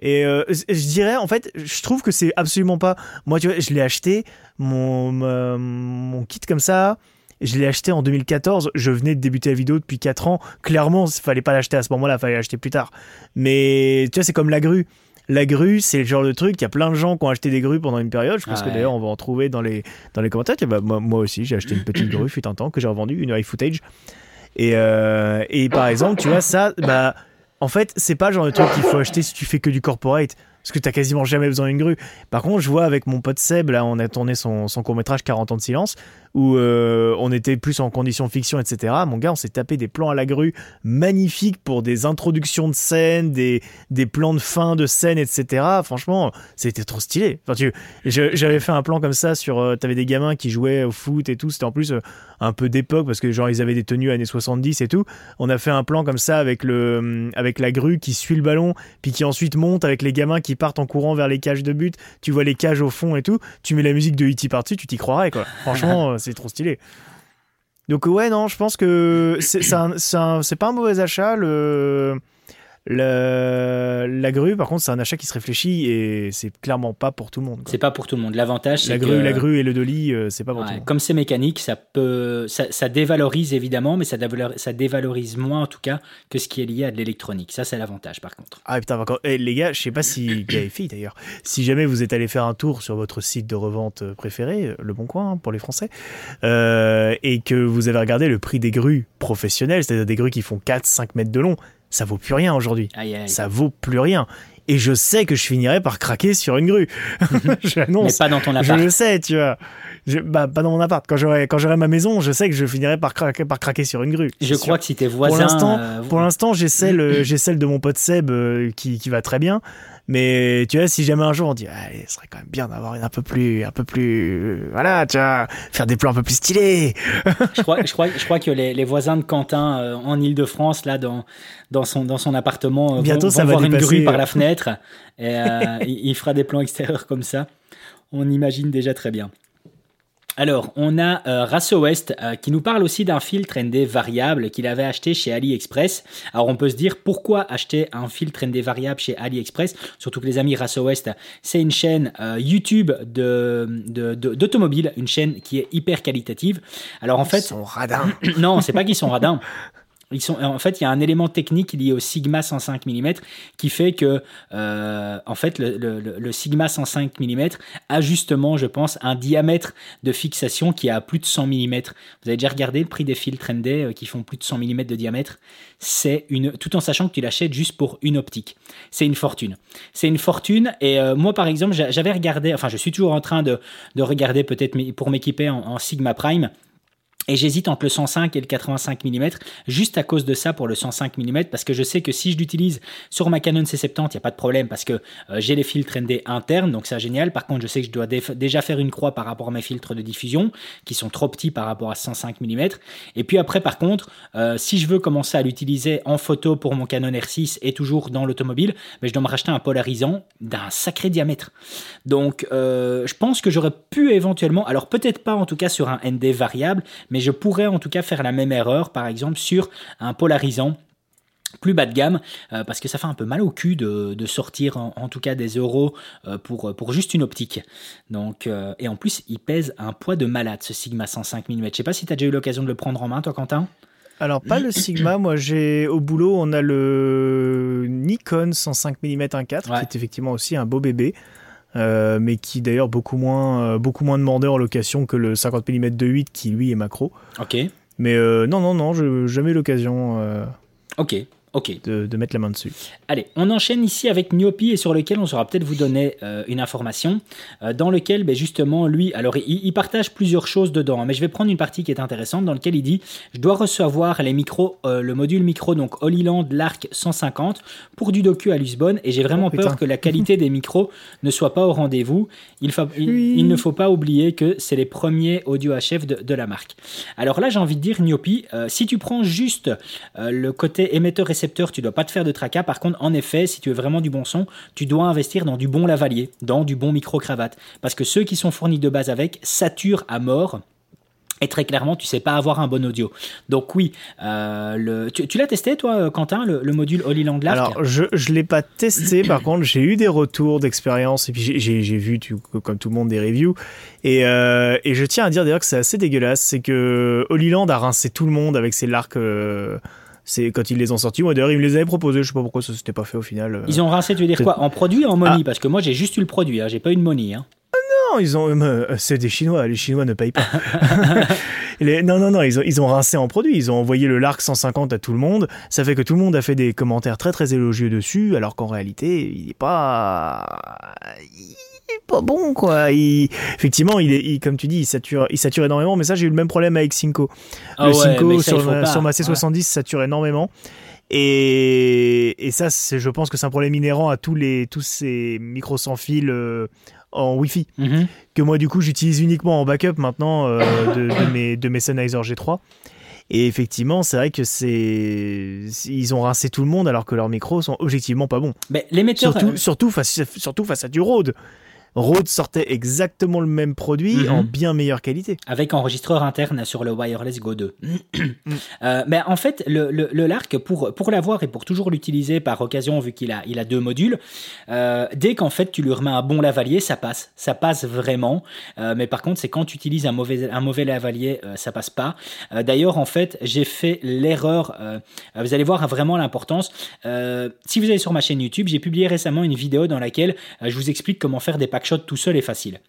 Et euh, je dirais, en fait, je trouve que c'est absolument pas. Moi, tu vois, je l'ai acheté, mon, mon kit comme ça. Je l'ai acheté en 2014. Je venais de débuter la vidéo depuis 4 ans. Clairement, il fallait pas l'acheter à ce moment-là, il fallait l'acheter plus tard. Mais tu vois, c'est comme la grue la grue, c'est le genre de truc. Il y a plein de gens qui ont acheté des grues pendant une période. Je pense que d'ailleurs, on va en trouver dans les, dans les commentaires. Bah, moi, aussi, j'ai acheté une petite grue, fut un temps, que j'ai revendue, une iFootage. Et, euh, et par exemple, tu vois, ça, bah, en fait, c'est pas le genre de truc qu'il faut acheter si tu fais que du corporate parce que t'as quasiment jamais besoin d'une grue. Par contre, je vois avec mon pote Seb, là, on a tourné son, son court métrage 40 ans de silence, où euh, on était plus en condition fiction, etc. Mon gars, on s'est tapé des plans à la grue magnifiques pour des introductions de scènes, des, des plans de fin de scène, etc. Franchement, c'était trop stylé. Enfin, tu, j'avais fait un plan comme ça sur, euh, t'avais des gamins qui jouaient au foot et tout. C'était en plus euh, un peu d'époque parce que genre ils avaient des tenues années 70 et tout. On a fait un plan comme ça avec le, avec la grue qui suit le ballon, puis qui ensuite monte avec les gamins qui partent en courant vers les cages de but, tu vois les cages au fond et tout, tu mets la musique de E.T. par-dessus, tu t'y croirais quoi. Franchement, euh, c'est trop stylé. Donc ouais, non, je pense que c'est pas un mauvais achat. Le... Le- La grue, par contre, c'est un achat qui se réfléchit et c'est clairement pas pour tout le monde. C'est pas pour tout le monde. L'avantage, c'est La que grue, la grue et le dolly, euh, c'est pas pour Ouais, tout le monde. comme c'est mécanique, ça peut, ça, ça dévalorise évidemment, mais ça dévalorise, moins en tout cas que ce qui est lié à de l'électronique. Ça, c'est l'avantage par contre. Ah putain, encore. Eh, les gars, je sais pas si gars et filles d'ailleurs, si jamais vous êtes allé faire un tour sur votre site de revente euh, préféré, euh, Le Bon Coin hein, pour les Français, euh, et que vous avez regardé le prix des grues professionnelles, c'est-à-dire des grues qui font 4-5 mètres de long, ça vaut plus rien aujourd'hui. Ça vaut plus rien. Et je sais que je finirai par craquer sur une grue. mais J'annonce. pas dans ton Je appart. le sais, tu vois. Je- bah, pas dans mon appart. Quand j'aurai, quand j'aurai ma maison, je sais que je finirai par craquer, par craquer sur une grue. Je crois sûr. que si tes Pour voisins. l'instant, euh, pour l'instant, j'ai celle, j'ai celle de mon pote Seb euh, qui, qui va très bien. Mais tu vois, si jamais un jour on dit, allez, ce serait quand même bien d'avoir une un peu plus, un peu plus, euh, voilà, tu vois, faire des plans un peu plus stylés. je, crois, je, crois, je crois que les, les voisins de Quentin euh, en Ile-de-France, là, dans, dans, son, dans son appartement, euh, Bientôt, vont, ça vont va voir une grue par euh. la fenêtre et euh, il, il fera des plans extérieurs comme ça. On imagine déjà très bien. Alors, on a euh, Rasso West euh, qui nous parle aussi d'un filtre ND variable qu'il avait acheté chez AliExpress. Alors, on peut se dire pourquoi acheter un filtre ND variable chez AliExpress? Surtout que les amis, Rasso West, c'est une chaîne euh, YouTube de, de- de- d'automobile, une chaîne qui est hyper qualitative. Alors, en fait, Son radin. non, c'est pas qu'ils sont radins. En fait, il y a un élément technique lié au Sigma 105 mm qui fait que, euh, en fait, le, Sigma 105 mm a justement, je pense, un diamètre de fixation qui est à plus de 100 mm. Vous avez déjà regardé le prix des filtres ND euh, qui font plus de 100 mm de diamètre? C'est une, tout en sachant que tu l'achètes juste pour une optique. C'est une fortune. C'est une fortune. Et euh, moi, par exemple, j'a- j'avais regardé, enfin, je suis toujours en train de, de regarder peut-être pour m'équiper en Sigma Prime. Et j'hésite entre le 105 et le 85 mm, juste à cause de ça pour le 105 mm, parce que je sais que si je l'utilise sur ma Canon C70, il n'y a pas de problème, parce que euh, j'ai les filtres ND internes, donc c'est génial. Par contre, je sais que je dois déjà faire une croix par rapport à mes filtres de diffusion, qui sont trop petits par rapport à 105 mm. Et puis après, par contre, euh, si je veux commencer à l'utiliser en photo pour mon Canon R6 et toujours dans l'automobile, ben, je dois me racheter un polarisant d'un sacré diamètre. Donc, euh, je pense que j'aurais pu éventuellement, alors peut-être pas en tout cas sur un ND variable, mais je pourrais en tout cas faire la même erreur, par exemple sur un polarisant plus bas de gamme, euh, parce que ça fait un peu mal au cul de, de sortir en, en tout cas des euros euh, pour, pour juste une optique. Donc, euh, et en plus, il pèse un poids de malade, ce Sigma 105 mm. Je sais pas si tu as déjà eu l'occasion de le prendre en main, toi, Quentin Alors, pas le Sigma, moi j'ai au boulot, on a le Nikon 105 mm 1.4 qui Ouais. est effectivement aussi un beau bébé. Euh, mais qui d'ailleurs beaucoup moins, euh, beaucoup moins demandeur en location que le 50 mm 2.8 qui lui est macro. Ok, Mais euh, non, non, non, je jamais l'occasion ok, ok. de, de mettre la main dessus. Allez, on enchaîne ici avec Niopi et sur lequel on saura peut-être vous donner euh, une information euh, dans lequel ben, justement lui, alors il, il partage plusieurs choses dedans, hein, mais je vais prendre une partie qui est intéressante dans lequel il dit je dois recevoir les micros, euh, le module micro donc Holyland l'Arc 150 pour du docu à Lisbonne et j'ai vraiment Oh, peur que la qualité des micros ne soit pas au rendez-vous. Il, fa- il- Oui. il ne faut pas oublier que c'est les premiers audio HF de, de la marque. Alors là, j'ai envie de dire Niopi, si tu prends juste le côté émetteur-récepteur, tu dois pas te faire de tracas. Par contre, en effet, si tu veux vraiment du bon son, tu dois investir dans du bon lavalier, dans du bon micro-cravate. Parce que ceux qui sont fournis de base avec saturent à mort. Et très clairement, tu sais pas avoir un bon audio. Donc oui, euh, tu, l'as testé toi, Quentin, le, le module Holyland Lark Alors, je ne l'ai pas testé, par contre, j'ai eu des retours d'expérience, et puis j'ai- vu, comme tout le monde, des reviews. Et, euh, et je tiens à dire d'ailleurs que c'est assez dégueulasse, c'est que Holyland a rincé tout le monde avec ses larcs. euh, c'est quand ils les ont sortis. Moi d'ailleurs, ils me les avaient proposés, je sais pas pourquoi ça s'était pas fait au final. euh. Ils ont rincé, tu veux dire quoi En produit ou en money? Parce que moi, j'ai juste eu le produit, hein, j'ai pas eu de money. Hein. Non, ils ont. euh, c'est des Chinois, les Chinois ne payent pas. Les- non, non, non, ils ont, ils ont rincé en produit. Ils ont envoyé le Lark 150 à tout le monde. Ça fait que tout le monde a fait des commentaires très très élogieux dessus, alors qu'en réalité, il est pas. Il pas bon, quoi. Il- Effectivement, il est, il- comme tu dis, il sature, il sature énormément. Mais ça, j'ai eu le même problème avec Cinco. Ah le ouais, Cinco ça, sur, ma, sur ma C70 sature énormément. Et, et ça, c'est- je pense que c'est un problème inhérent à tous, les, tous ces micros sans fil euh, en Wi-Fi Mhm. que moi du coup j'utilise uniquement en backup maintenant euh, de, de mes, de mes Sennheiser G3. Et effectivement, c'est vrai que c'est ils ont rincé tout le monde alors que leurs micros sont objectivement pas bons. Mais l'émetteur. Surtout, euh, surtout, face, surtout face à du Rode. Rode sortait exactement le même produit Mhm. en bien meilleure qualité. Avec enregistreur interne sur le Wireless Go 2. Euh, mais en fait, le, le, le Lark, pour, pour l'avoir et pour toujours l'utiliser par occasion, vu qu'il a, il a deux modules, euh, dès qu'en fait tu lui remets un bon lavalier, ça passe. Ça passe vraiment. Euh, mais par contre, c'est quand tu utilises un mauvais, un mauvais lavalier, euh, ça passe pas. Euh, D'ailleurs, en fait, j'ai fait l'erreur. euh, vous allez voir vraiment l'importance. Euh, si vous allez sur ma chaîne YouTube, j'ai publié récemment une vidéo dans laquelle euh, je vous explique comment faire des tout seul et facile.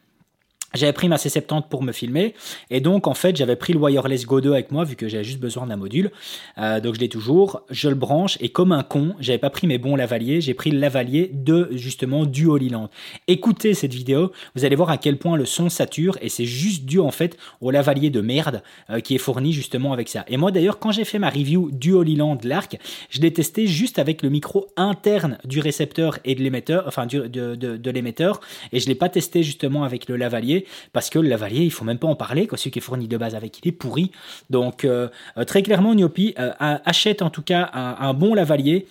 J'avais pris ma C70 pour me filmer. Et donc en fait j'avais pris le wireless Go 2 avec moi vu que j'avais juste besoin d'un module. Euh, donc je l'ai toujours, je le branche. Et comme un con, j'avais pas pris mes bons lavaliers, j'ai pris le lavalier de justement du Holy Land. Écoutez cette vidéo, vous allez voir à quel point le son sature. Et c'est juste dû en fait au lavalier de merde euh, qui est fourni justement avec ça. Et moi d'ailleurs quand j'ai fait ma review du Holy Land l'Arc, je l'ai testé juste avec le micro interne du récepteur et de l'émetteur, enfin de, de, de l'émetteur. Et je l'ai pas testé justement avec le lavalier parce que le lavalier, il faut même pas en parler, quoi. Celui qui est fourni de base avec, il est pourri. Donc, euh, euh, très clairement, Niopi euh, achète en tout cas un, bon lavalier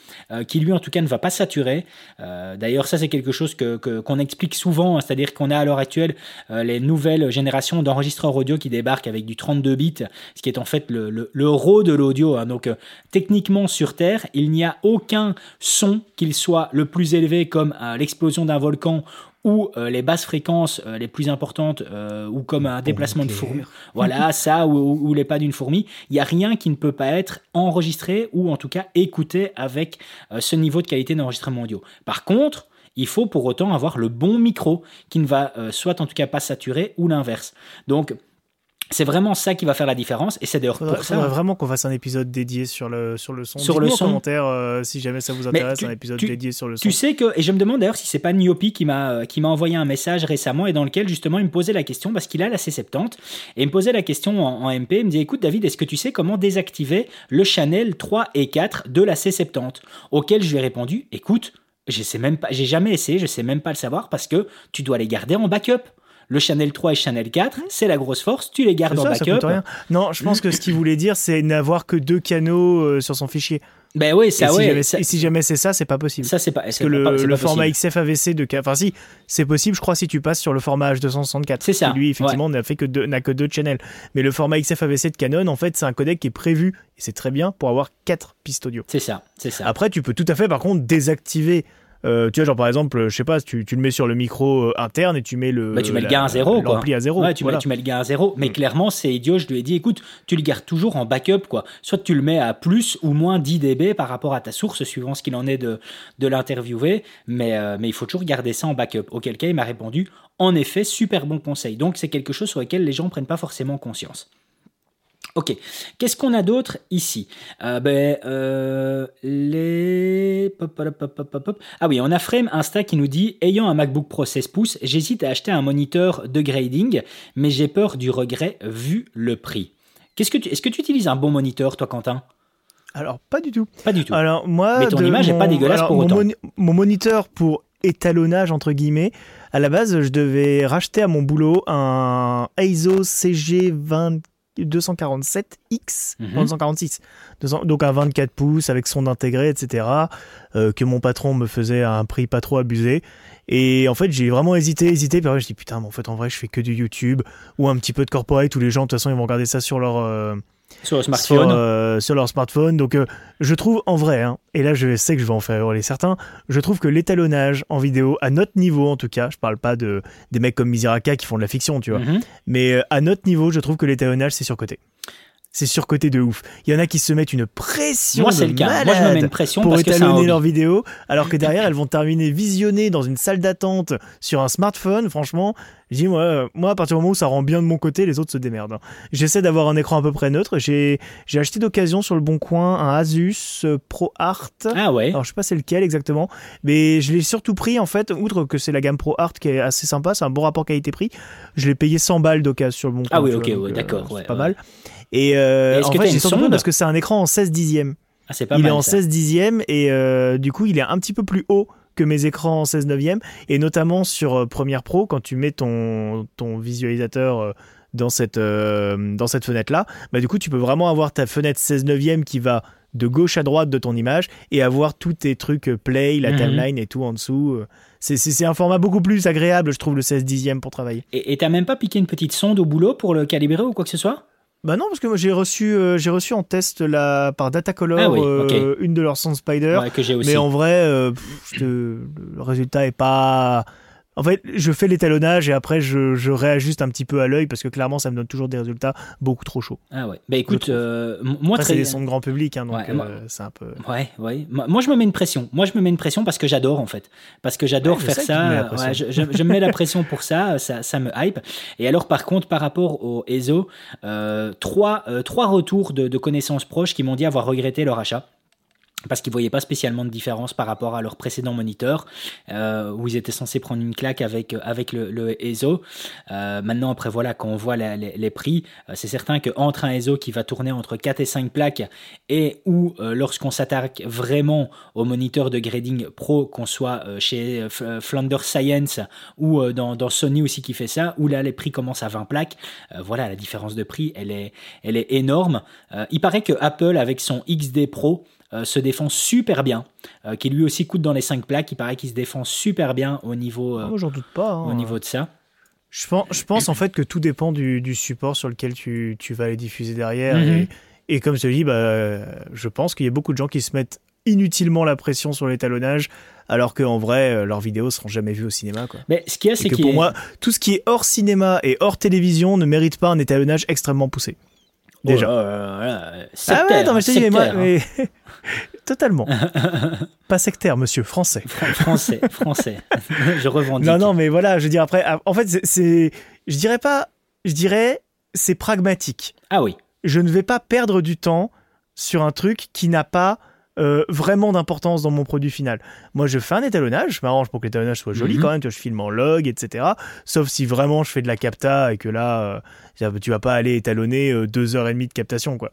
qui, lui, en tout cas, ne va pas saturer. D'ailleurs, ça, c'est quelque chose que que- qu'on explique souvent, hein. c'est-à-dire qu'on a à l'heure actuelle les nouvelles générations d'enregistreurs audio qui débarquent avec du 32 bits, ce qui est en fait le, le, raw de l'audio. hein. Donc, techniquement, sur Terre, il n'y a aucun son, qu'il soit le plus élevé comme l'explosion d'un volcan ou euh, les basses fréquences euh, les plus importantes, euh, ou comme un déplacement de fourmi. Voilà, ça, ou, ou- ou les pas d'une fourmi. Il n'y a rien qui ne peut pas être enregistré ou en tout cas écouté avec euh, ce niveau de qualité d'enregistrement audio. Par contre, il faut pour autant avoir le bon micro qui ne va euh, soit en tout cas pas saturer ou l'inverse. Donc, c'est vraiment ça qui va faire la différence et c'est d'ailleurs pour ça. vraiment qu'on fasse un épisode dédié sur le, sur le son. Sur le son. commentaire euh, si jamais ça vous intéresse, tu- un épisode tu- dédié sur le son. Tu sais que, et je me demande d'ailleurs si c'est pas Niopi qui m'a euh, qui m'a envoyé un message récemment et dans lequel justement il me posait la question parce qu'il a la C70 et il me posait la question en, en MP. Il me dit écoute David, est-ce que tu sais comment désactiver le channel 3 et 4 de la C70? Auquel je lui ai répondu écoute, je sais même pas, j'ai jamais essayé, je sais même pas le savoir parce que tu dois les garder en backup. Le channel 3 et channel 4, c'est la grosse force, tu les gardes en ça, ça backup. rien. Non, je pense que ce qu'il voulait dire, c'est n'avoir que deux canaux euh, sur son fichier. Ben oui, et, ça si ouais, jamais, ça, et si jamais c'est ça, c'est pas possible. ça c'est pas Parce que le, pas- c'est le pas format. XF AVC de. Enfin, si, c'est possible, je crois, si tu passes sur le format H264. C'est ça, Qui, lui, effectivement, n'a fait que deux, n'a que deux channels. Mais le format XF AVC de Canon, en fait, c'est un codec qui est prévu, et c'est très bien, pour avoir quatre pistes audio. C'est ça, c'est ça. Après, tu peux tout à fait, par contre, désactiver. Euh, tu vois, genre par exemple, je sais pas, tu, tu le mets sur le micro euh, interne et tu mets le. Bah, tu mets le la- gain à zéro, quoi. À zéro. Ouais, tu, voilà. mets, tu mets le gain à zéro. Mais Mm. clairement, c'est idiot. Je lui ai dit, écoute, tu le gardes toujours en backup, quoi. Soit tu le mets à plus ou moins 10 dB par rapport à ta source, suivant ce qu'il en est de, de l'interviewer. Mais, euh, mais il faut toujours garder ça en backup. Auquel cas, il m'a répondu, en effet, super bon conseil. Donc, c'est quelque chose sur lequel les gens prennent pas forcément conscience. Ok, qu'est-ce qu'on a d'autre ici? Euh, ben, euh, les... Ah oui, on a Frame Insta qui nous dit Ayant un MacBook Pro 16 pouces, j'hésite à acheter un moniteur de grading, mais j'ai peur du regret vu le prix. Qu'est-ce que tu... Est-ce que tu utilises un bon moniteur, toi, Quentin? Alors, pas du tout. Pas du tout. Alors, moi. Mais ton image est mon- pas dégueulasse alors, pour mon autant. moni- mon moniteur pour étalonnage, entre guillemets, à la base, je devais racheter à mon boulot un ISO CG20 247X, Mhm. non, 246, 200 donc un 24 pouces avec son intégré, etc., euh, que mon patron me faisait à un prix pas trop abusé. Et en fait, j'ai vraiment hésité, hésité, puis après, je dis putain, mais en fait, en vrai, je fais que du YouTube ou un petit peu de corporate où les gens, de toute façon, ils vont regarder ça sur leur, euh, Sur le sur, smartphone euh, sur leur smartphone. Donc, euh, je trouve en vrai, hein, et là je sais que je vais en faire hurler certains, je trouve que l'étalonnage en vidéo, à notre niveau en tout cas, je parle pas de des mecs comme Miziraka qui font de la fiction, tu vois, Mhm. mais à notre niveau, je trouve que l'étalonnage c'est surcoté. C'est surcoté de ouf. Il y en a qui se mettent une pression Moi, c'est le cas. Moi, je me malade mets une pression pour parce étalonner leurs vidéos, alors que derrière elles vont terminer visionnées dans une salle d'attente sur un smartphone. Franchement, je dis moi, euh, moi à partir du moment où ça rend bien de mon côté, les autres se démerdent. hein. J'essaie d'avoir un écran à peu près neutre. J'ai acheté d'occasion sur le bon coin un Asus euh, Pro Art. Ah ouais Alors je sais pas c'est lequel exactement, mais je l'ai surtout pris en fait, outre que c'est la gamme Pro Art qui est assez sympa, c'est un bon rapport qualité-prix. Je l'ai payé 100 balles d'occasion sur le bon coin. Ah oui, ok, ouais, euh, d'accord, c'est ouais, pas ouais. mal. Et euh, en que fait, j'ai surtout parce que c'est un écran en 16 dixièmes Ah, c'est pas il mal. est en ça. 16 dixièmes et euh, du coup il est un petit peu plus haut que mes écrans en 16 neuvième et notamment sur euh, Premiere Pro quand tu mets ton, ton visualisateur euh, dans cette, euh, dans cette fenêtre là bah du coup tu peux vraiment avoir ta fenêtre 16 neuvième qui va de gauche à droite de ton image et avoir tous tes trucs play, la Mhm. timeline et tout en dessous. C'est- un format beaucoup plus agréable, je trouve, le 16 dixième pour travailler. Et et t'as même pas piqué une petite sonde au boulot pour le calibrer ou quoi que ce soit? Bah non, parce que moi j'ai reçu, euh, j'ai reçu en test la, par Datacolor Ah oui, euh, une de leurs Sound Spider. Ouais, Que j'ai aussi. Mais en vrai, euh, pff, te- le résultat est pas. En fait, je fais l'étalonnage et après je, je réajuste un petit peu à l'œil parce que clairement ça me donne toujours des résultats beaucoup trop chauds. Ah ouais. Bah écoute, euh, moi Après, c'est très. des sons de grand public, hein, donc Ouais, euh, c'est un peu. Ouais, ouais. Moi, je me mets une pression. Moi, je me mets une pression parce que j'adore, en fait. Parce que j'adore Ouais, faire ça. pression. Ouais, je, je- je me mets la pression pour ça, ça. Ça me hype. Et alors, par contre, par rapport au ESO, euh, trois, euh, trois retours de, de connaissances proches qui m'ont dit avoir regretté leur achat. Parce qu'ils voyaient pas spécialement de différence par rapport à leur précédent moniteur, euh, où ils étaient censés prendre une claque avec, avec le, ESO. Euh, maintenant, après, voilà, quand on voit les, prix, euh, c'est certain qu'entre un ESO qui va tourner entre 4 et 5 plaques et ou euh, lorsqu'on s'attaque vraiment au moniteur de grading pro, qu'on soit euh, chez euh, Flanders Science ou euh, dans, Sony aussi qui fait ça, où là les prix commencent à 20 plaques, euh, voilà, la différence de prix, elle est, elle est énorme. Euh, il paraît que Apple, avec son XD Pro, euh, se défend super bien, euh, qui lui aussi coûte dans les 5 plaques, il paraît qu'il se défend super bien au niveau, euh, j'en doute pas. hein. au niveau de ça. Je pense, je pense en fait que tout dépend du, du support sur lequel tu, tu vas les diffuser derrière. Mhm. Et, et comme je te dis, bah, je pense qu'il y a beaucoup de gens qui se mettent inutilement la pression sur l'étalonnage, alors qu'en vrai, leurs vidéos seront jamais vues au cinéma. Quoi. Mais ce qu'il y a, c'est que pour est- moi, tout ce qui est hors cinéma et hors télévision ne mérite pas un étalonnage extrêmement poussé. Déjà. Oh là là là, ah ouais, sectaire, non, mais je dis, moi, sectaire, hein. mais- totalement. pas sectaire, monsieur, français. Fran- Français, français. je revendique. Non, non, mais voilà, je veux dire après, ah, en fait, c'est- c'est, je dirais pas, je dirais, c'est pragmatique. Ah oui. Je ne vais pas perdre du temps sur un truc qui n'a pas euh, vraiment d'importance dans mon produit final. Moi, je fais un étalonnage, je m'arrange pour que l'étalonnage soit joli Mhm. quand même, tu vois, je filme en log, etc. Sauf si vraiment je fais de la capta et que là, euh, tu vas pas aller étalonner euh, deux heures et demie de captation, quoi.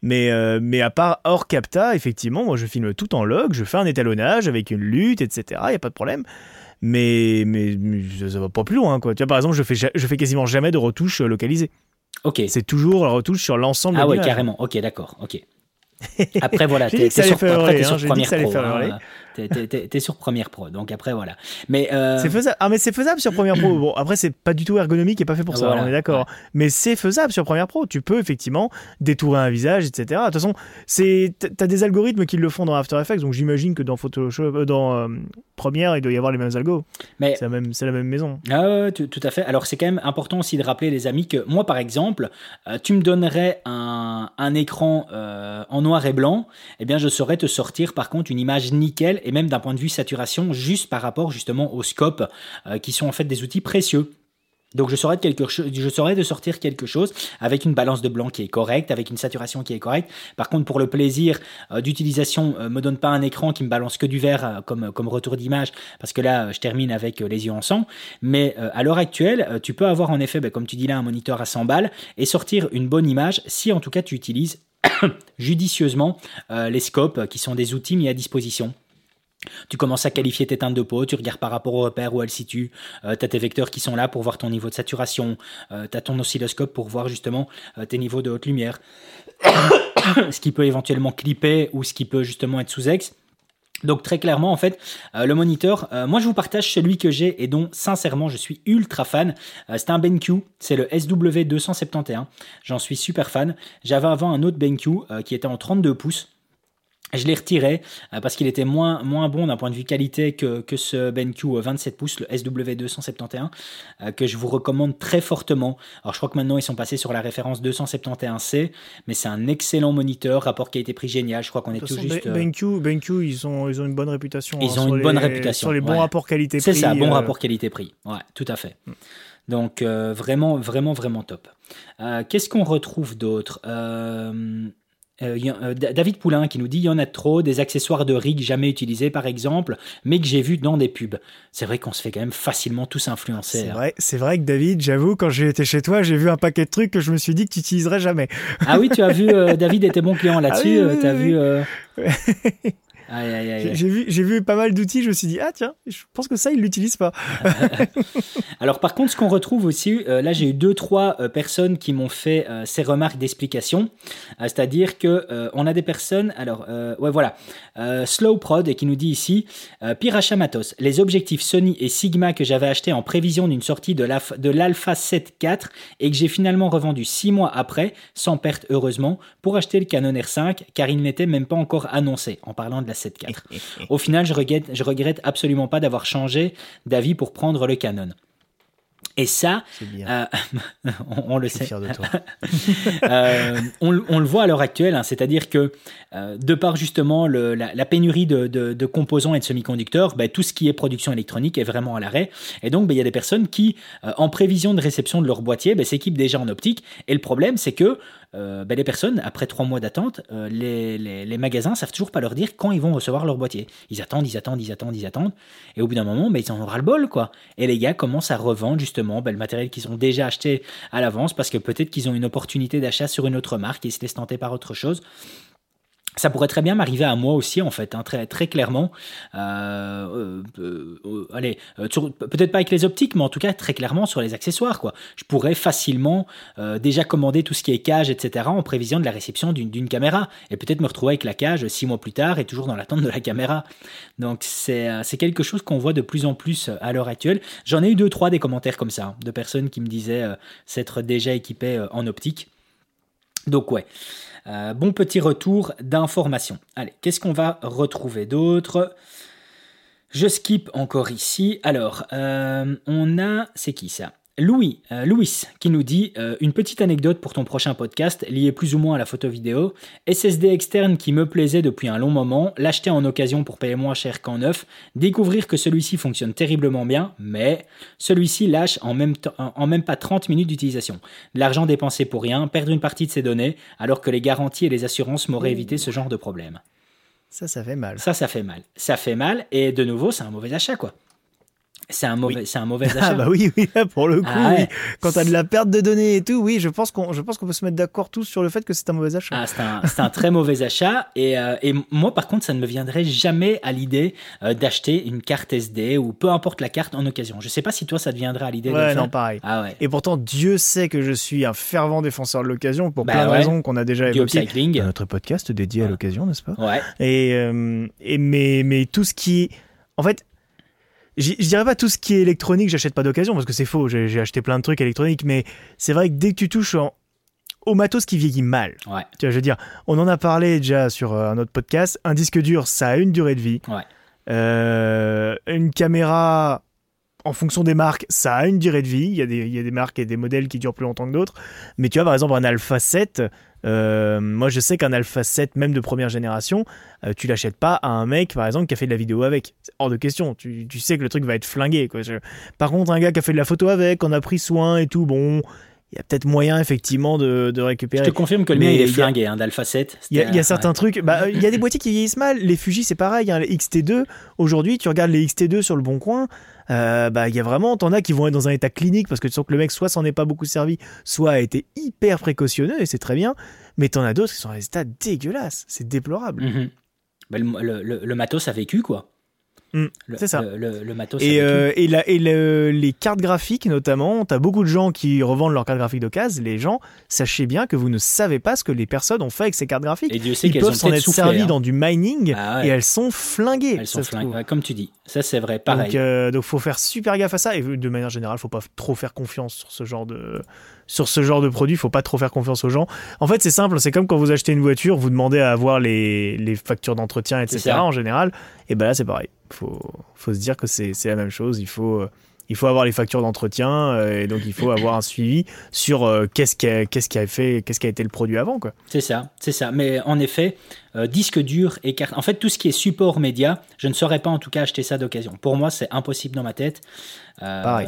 Mais, euh, mais à part hors capta, effectivement, moi je filme tout en log, je fais un étalonnage avec une lutte, etc. Il n'y a pas de problème. Mais, mais, mais ça, ça va pas plus loin, quoi. Tu vois, par exemple, je fais, je fais quasiment jamais de retouches euh, localisées. Ok. C'est toujours la retouche sur l'ensemble Ah de ouais, carrément. Ok, d'accord. Ok. Après voilà, t'es sur, après, hein, sur première pro. hein. T'es- t'es- sur première pro, donc après voilà. Mais euh, C'est faisable. Ah mais c'est faisable sur Premiere Pro. Bon après c'est pas du tout ergonomique et pas fait pour ça. Voilà, On est d'accord. Mais c'est faisable sur Premiere Pro. Tu peux effectivement détourer un visage, etc. De toute façon, c'est t'as des algorithmes qui le font dans After Effects. Donc j'imagine que dans Photoshop, euh, dans euh, Premiere, il doit y avoir les mêmes algos. mais C'est la même, c'est la même maison. Ah tout, tout à fait. Alors c'est quand même important aussi de rappeler les amis que moi par exemple, tu me donnerais un, un écran en noir et blanc, eh bien je saurais te sortir par contre une image nickel et même d'un point de vue saturation juste par rapport justement au scope euh, qui sont en fait des outils précieux. Donc je saurais, de sortir quelque chose avec une balance de blanc qui est correcte, avec une saturation qui est correcte. Par contre, pour le plaisir euh, d'utilisation, euh, me donne pas un écran qui me balance que du vert euh, comme, comme retour d'image, parce que là, je termine avec les yeux en sang. Mais à l'heure actuelle, tu peux avoir en effet, ben, comme tu dis là, un moniteur à 100 balles et sortir une bonne image si en tout cas tu utilises judicieusement les scopes qui sont des outils mis à disposition. Tu commences à qualifier tes teintes de peau, tu regardes par rapport au repère où elles se situent, euh, tu as tes vecteurs qui sont là pour voir ton niveau de saturation, euh, tu as ton oscilloscope pour voir justement euh, tes niveaux de haute lumière, ce qui peut éventuellement clipper ou ce qui peut justement être sous ex. Donc très clairement en fait le moniteur, moi je vous partage celui que j'ai et dont sincèrement je suis ultra fan. C'est un BenQ, c'est le SW271. J'en suis super fan. J'avais avant un autre BenQ qui était en 32 pouces. Je l'ai retiré euh, parce qu'il était moins, moins bon d'un point de vue qualité que, que ce BenQ 27 pouces, le SW271, euh, que je vous recommande très fortement. Alors je crois que maintenant ils sont passés sur la référence 271C, mais c'est un excellent moniteur, rapport qualité-prix génial. Je crois qu'on est tout juste. euh, BenQ, BenQ, ils ont, ils ont une bonne réputation. Ils hein, ont une bonne réputation, Sur les bons ouais. rapports qualité-prix. C'est ça, bon euh, rapport qualité-prix. Ouais, tout à fait. Donc euh, vraiment, vraiment, vraiment top. Euh, Qu'est-ce qu'on retrouve d'autre? Euh, euh, David Poulain qui nous dit il y en a trop, des accessoires de rig jamais utilisés par exemple, mais que j'ai vu dans des pubs. C'est vrai qu'on se fait quand même facilement tous influencer. C'est hein. vrai, c'est vrai que David, j'avoue, quand j'ai été chez toi, j'ai vu un paquet de trucs que je me suis dit que tu utiliserais jamais. Ah oui, tu as vu, euh, David était bon client là-dessus. Ah oui, oui, vu. euh, J'ai vu, vu pas mal d'outils, je me suis dit, ah tiens, je pense que ça, ils l'utilisent pas. Alors par contre, ce qu'on retrouve aussi, euh, là j'ai eu deux, trois euh, personnes qui m'ont fait euh, ces remarques d'explication, c'est-à-dire que on a des personnes, alors ouais voilà, Slow Prod et qui nous dit ici, pire achat matos, les objectifs Sony et Sigma que j'avais achetés en prévision d'une sortie de l'Alpha 7 IV et que j'ai finalement revendu six mois après, sans perte heureusement, pour acheter le Canon R5 car il n'était même pas encore annoncé en parlant de la 7 IV. Au final, je regrette, je regrette absolument pas d'avoir changé d'avis pour prendre le Canon. Et ça, euh, on, le sait. De toi. euh, on, on, le voit à l'heure actuelle, hein, c'est-à-dire que euh, de par justement le, la, la, pénurie de, de, de, composants et de semi-conducteurs, ben, tout ce qui est production électronique est vraiment à l'arrêt. Et donc, ben, il y a des personnes qui, en prévision de réception de leur boîtier, ben, s'équipent déjà en optique. Et le problème, c'est que euh, ben, les personnes, après trois mois d'attente, euh, les, les, les, magasins savent toujours pas leur dire quand ils vont recevoir leur boîtier. Ils attendent, ils attendent, ils attendent, ils attendent. Et au bout d'un moment, ben, ils en aura le bol, quoi. Et les gars commencent à revendre justement ben, le matériel qu'ils ont déjà acheté à l'avance parce que peut-être qu'ils ont une opportunité d'achat sur une autre marque et ils se laissent tenter par autre chose ça pourrait très bien m'arriver à moi aussi en fait, hein, très très clairement. Euh, euh, euh allez, euh, peut-être pas avec les optiques, mais en tout cas très clairement sur les accessoires quoi. Je pourrais facilement euh, déjà commander tout ce qui est cage, etc. en prévision de la réception d'une caméra et peut-être me retrouver avec la cage six mois plus tard et toujours dans l'attente de la caméra. Donc c'est c'est quelque chose qu'on voit de plus en plus à l'heure actuelle. J'en ai eu deux trois des commentaires comme ça de personnes qui me disaient s'être déjà équipées en optique. Donc ouais. Euh, bon petit retour d'information. Allez, qu'est-ce qu'on va retrouver d'autre? Je skip encore ici. Alors, euh, on a... C'est qui ça? Louis, euh, Louis qui nous dit euh, une petite anecdote pour ton prochain podcast liée plus ou moins à la photo vidéo. SSD externe qui me plaisait depuis un long moment, l'acheter en occasion pour payer moins cher qu'en neuf, découvrir que celui-ci fonctionne terriblement bien, mais celui-ci lâche en même, en même pas 30 minutes d'utilisation. L'argent dépensé pour rien, perdre une partie de ses données, alors que les garanties et les assurances m'auraient évité ce genre de problème. Ça, ça fait mal. Ça, ça fait mal. Ça fait mal, et de nouveau, c'est un mauvais achat, quoi. C'est un mauvais, c'est un mauvais achat. Ah bah oui, oui, pour le coup, ah quand tu as de la perte de données et tout, oui, je pense qu'on, je pense qu'on peut se mettre d'accord tous sur le fait que c'est un mauvais achat. Ah, c'est un, c'est un très mauvais achat. Et, euh, et moi, par contre, ça ne me viendrait jamais à l'idée euh, d'acheter une carte SD ou peu importe la carte en occasion. Je sais pas si toi, ça te viendrait à l'idée. Ouais, non, pareil. Ah ouais. Et pourtant, Dieu sait que je suis un fervent défenseur de l'occasion pour bah plein de raisons qu'on a déjà évoquées dans notre podcast dédié à l'occasion, n'est-ce pas? Ouais. Et, euh, et mais, mais tout ce qui, en fait, je dirais pas tout ce qui est électronique, j'achète pas d'occasion parce que c'est faux. J'ai acheté plein de trucs électroniques, mais c'est vrai que dès que tu touches au matos qui vieillit mal, ouais. tu vois, je veux dire, on en a parlé déjà sur euh, un autre podcast. Un disque dur, ça a une durée de vie. Ouais. Euh, une caméra, en fonction des marques, ça a une durée de vie. Il y, a des, il y a des marques et des modèles qui durent plus longtemps que d'autres. Mais tu vois, par exemple, un Alpha 7, euh, moi, je sais qu'un Alpha 7, même de première génération, euh, tu l'achètes pas à un mec, par exemple, qui a fait de la vidéo avec. C'est hors de question. Tu, tu, sais que le truc va être flingué. Quoi. Par contre, un gars qui a fait de la photo avec, on a pris soin et tout, bon. Il y a peut-être moyen effectivement de, de, récupérer. Je te confirme que le mien il est flingué hein, d'Alpha 7. Il y a, il y a certains trucs. Bah, il y a des boîtiers qui vieillissent mal. Les Fuji c'est pareil. Hein, les XT2 aujourd'hui tu regardes les XT2 sur le bon coin. Euh, bah il y a vraiment t'en as qui vont être dans un état clinique parce que tu sens que le mec soit s'en est pas beaucoup servi, soit a été hyper précautionneux et c'est très bien. Mais t'en as d'autres qui sont dans des états dégueulasses. C'est déplorable. -hmm. le, le, le, matos a vécu, quoi. Mmh, c'est ça. Le, le, matos. Et, euh, et, la, et les cartes graphiques, notamment, tu as beaucoup de gens qui revendent leurs cartes graphiques d'occasion. Les gens, sachez bien que vous ne savez pas ce que les personnes ont fait avec ces cartes graphiques. Et Dieu sait Ils peuvent s'en être servis hein. dans du mining ah ouais. et elles sont flinguées. Elles sont flinguées, ouais, comme tu dis. Ça, c'est vrai, pareil. Donc, euh, donc, faut faire super gaffe à ça. Et de manière générale, faut pas trop faire confiance sur ce genre de, sur ce genre de produit. Faut pas trop faire confiance aux gens. En fait, c'est simple. C'est comme quand vous achetez une voiture, vous demandez à avoir les, les factures d'entretien, etc. En général. Et ben là, c'est pareil faut, faut se dire que c'est la même chose. Il faut, il faut avoir les factures d'entretien euh, et donc il faut avoir un suivi sur euh, qu'est-ce qui a, qu'est-ce qui a fait, qu'est-ce qui a été le produit avant, quoi. C'est ça, c'est ça. Mais en effet, euh, disque dur et carte. En fait, tout ce qui est support média, je ne saurais pas en tout cas acheter ça d'occasion. Pour moi, c'est impossible dans ma tête.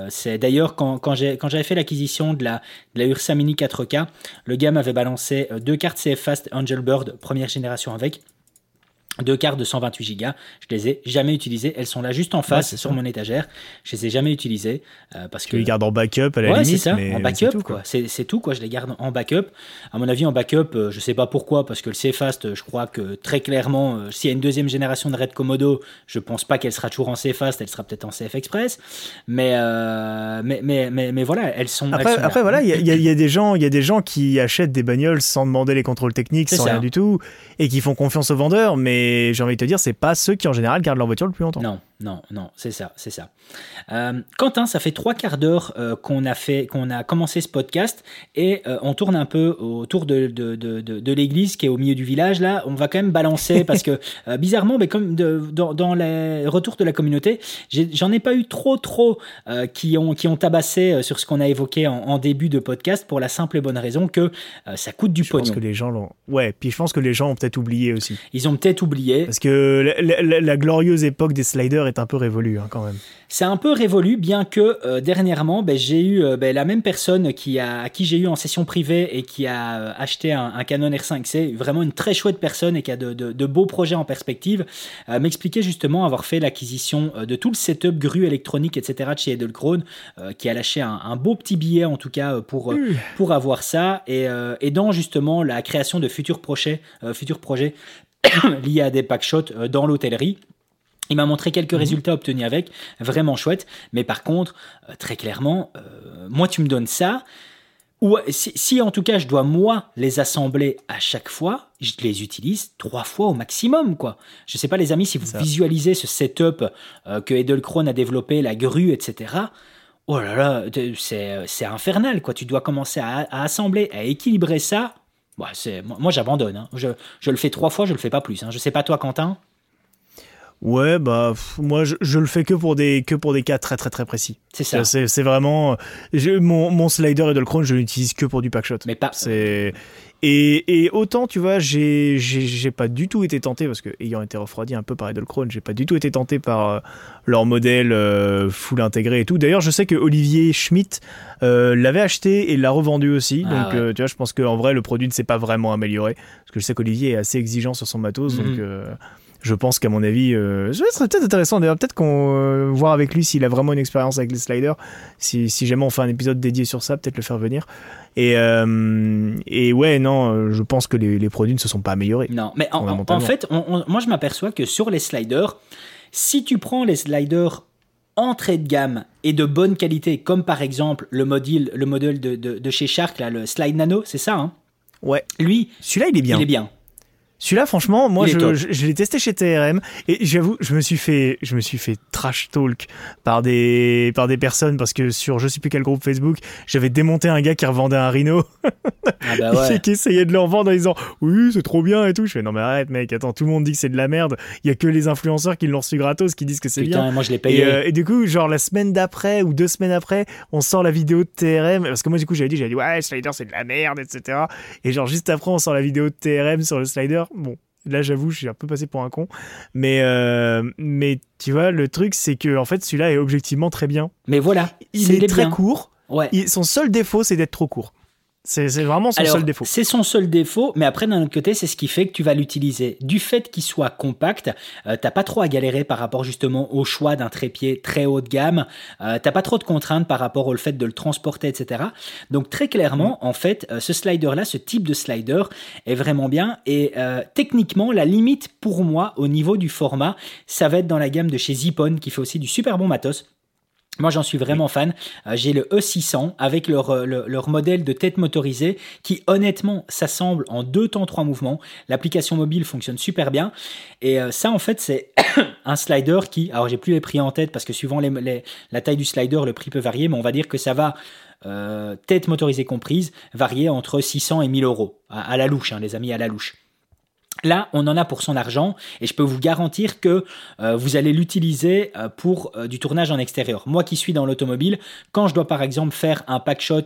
C'est d'ailleurs quand, quand j'avais fait l'acquisition de la, de la Ursa Mini 4K, le gars m'avait balancé deux cartes CF Fast Angelbird première génération avec. Deux cartes de 128 Go, je les ai jamais utilisées. Elles sont là juste en face sur mon étagère. Je les ai jamais utilisées euh, parce que tu les gardes en backup à la ouais, limite. c'est ça, mais en backup quoi. C'est tout quoi. Je les garde en backup. À mon avis, en backup, euh, je sais pas pourquoi parce que le CFast, je crois que très clairement, euh, s'il y a une deuxième génération de Red Komodo, je pense pas qu'elle sera toujours en CFast. Elle sera peut-être en CF Express. Mais, euh, mais, mais, mais mais voilà, elles sont. Après, elles sont après là. voilà, il y, a- y y des gens, il y a des gens qui achètent des bagnoles sans demander les contrôles techniques, C'est sans ça. rien du tout, et qui font confiance aux vendeurs. Mais j'ai envie de te dire, c'est pas ceux qui en général gardent leur voiture le plus longtemps. Non, non, non, c'est ça, c'est ça. Euh, Quentin, ça fait trois quarts d'heure euh, qu'on a fait, qu'on a commencé ce podcast et euh, on tourne un peu autour de, de, de, l'église qui est au milieu du village. Là, on va quand même balancer parce que bizarrement, mais comme dans, dans les retours de la communauté, j'en ai, pas eu trop, trop qui ont qui ont tabassé sur ce qu'on a évoqué en, en début de podcast pour la simple et bonne raison que ça coûte du Je pense pognon. que les gens l'ont. Ouais, puis je pense que les gens ont peut-être oublié aussi. Ils ont peut-être oublié. Parce que la, la- la- la glorieuse époque des sliders est un peu révolue hein, quand même. C'est un peu révolu, bien que euh, dernièrement, ben, j'ai eu euh, ben, la même personne qui a, à qui j'ai eu en session privée et qui a euh, acheté un, un Canon R5C, vraiment une très chouette personne et qui a de, de- de beaux projets en perspective, m'expliquait justement avoir fait l'acquisition de tout le setup grue électronique, etc. de chez Edelkrone, qui a lâché un, un beau petit billet en tout cas pour, pour avoir ça, et, dans justement la création de futurs projets, futurs projets liés à des packshots dans l'hôtellerie. Il m'a montré quelques résultats obtenus avec, vraiment chouette. Mais par contre, euh, très clairement, euh, moi tu me donnes ça, ou si, si en tout cas je dois moi les assembler à chaque fois, je les utilise trois fois au maximum quoi. Je sais pas les amis si vous Ça. visualisez ce setup euh, que Edelkrone a développé, la grue, etc. Oh là là, c'est infernal quoi. Tu dois commencer à, à assembler, à équilibrer ça. C'est moi, moi, j'abandonne. hein. Je, je le fais trois fois, je le fais pas plus. Hein. Je sais pas toi Quentin? Ouais, bah pff, moi je, je le fais que pour des que pour des cas très très très précis. C'est ça. C'est c'est vraiment je- mon, mon slider Edelkrone, je l'utilise que pour du packshot. Mais pas. C'est et, et autant tu vois, j'ai j'ai j'ai pas du tout été tenté parce que ayant été refroidi un peu par Edelkrone, j'ai pas du tout été tenté par euh, leur modèle euh, full intégré et tout. D'ailleurs, je sais que Olivier Schmitt euh, l'avait acheté et l'a revendu aussi. Ah donc ouais. euh, tu vois, je pense qu'en vrai le produit ne s'est pas vraiment amélioré parce que je sais qu'Olivier est assez exigeant sur son matos, Mhm. donc. Je pense qu'à mon avis, euh, ce serait peut-être intéressant d'ailleurs, peut-être qu'on euh, voir avec lui s'il a vraiment une expérience avec les sliders. Si, si jamais on fait un épisode dédié sur ça, peut-être le faire venir. Et, euh, et ouais, non, euh, je pense que les, les produits ne se sont pas améliorés. Non, mais en, en- en Fondamentalement. fait, on- on- moi je m'aperçois que sur les sliders, si tu prends les sliders entrée de gamme et de bonne qualité, comme par exemple le modèle, le modèle de, de- de chez Shark, là, le Slide Nano, c'est ça, hein? Ouais, lui, celui-là il est bien. il est bien. Celui-là, franchement, moi, je, top. je, je l'ai testé chez TRM et j'avoue, je me suis fait, je me suis fait trash talk par des, par des personnes parce que sur je sais plus quel groupe Facebook, j'avais démonté un gars qui revendait un Rhino Ah bah ouais. et qui essayait de le revendre en disant oui, c'est trop bien et tout. Je fais non mais arrête mec, attends, tout le monde dit que c'est de la merde. Il y a que les influenceurs qui l'ont reçu gratos qui disent que c'est bien. Moi je l'ai payé. Et, euh, et du coup, genre la semaine d'après ou deux semaines après, on sort la vidéo de TRM. Parce que moi, du coup, j'avais dit, j'avais dit, ouais, Slider, c'est de la merde, etc. Et genre, juste après, on sort la vidéo de TRM sur le Slider. Bon, là, j'avoue, je suis un peu passé pour un con. Mais, euh, mais tu vois, le truc, c'est que, en fait, celui-là est objectivement très bien. Mais voilà, Il est très bien. court. Ouais. Il- son seul défaut, c'est d'être trop court. C'est c'est vraiment son Alors, seul défaut. C'est son seul défaut, mais après d'un autre côté, c'est ce qui fait que tu vas l'utiliser. Du fait qu'il soit compact, euh, t'as pas trop à galérer par rapport justement au choix d'un trépied très haut de gamme. Euh, t'as pas trop de contraintes par rapport au fait de le transporter, etc. Donc très clairement, en fait, euh, ce slider-là, ce type de slider est vraiment bien. Et euh, techniquement, la limite pour moi au niveau du format, ça va être dans la gamme de chez Zippon, qui fait aussi du super bon matos. Moi, j'en suis vraiment fan. Euh, J'ai le E600 avec leur, euh, le- leur modèle de tête motorisée qui, honnêtement, s'assemble en deux temps, trois mouvements. L'application mobile fonctionne super bien. Et euh, ça, en fait, c'est un slider qui, alors j'ai plus les prix en tête parce que suivant la taille du slider, le prix peut varier, mais on va dire que ça va, tête motorisée comprise, varier entre 600 et 1000 euros. À, à la louche, hein, les amis, à la louche. Là, on en a pour son argent et je peux vous garantir que euh, vous allez l'utiliser euh, pour euh, du tournage en extérieur. Moi qui suis dans l'automobile, quand je dois par exemple faire un pack shot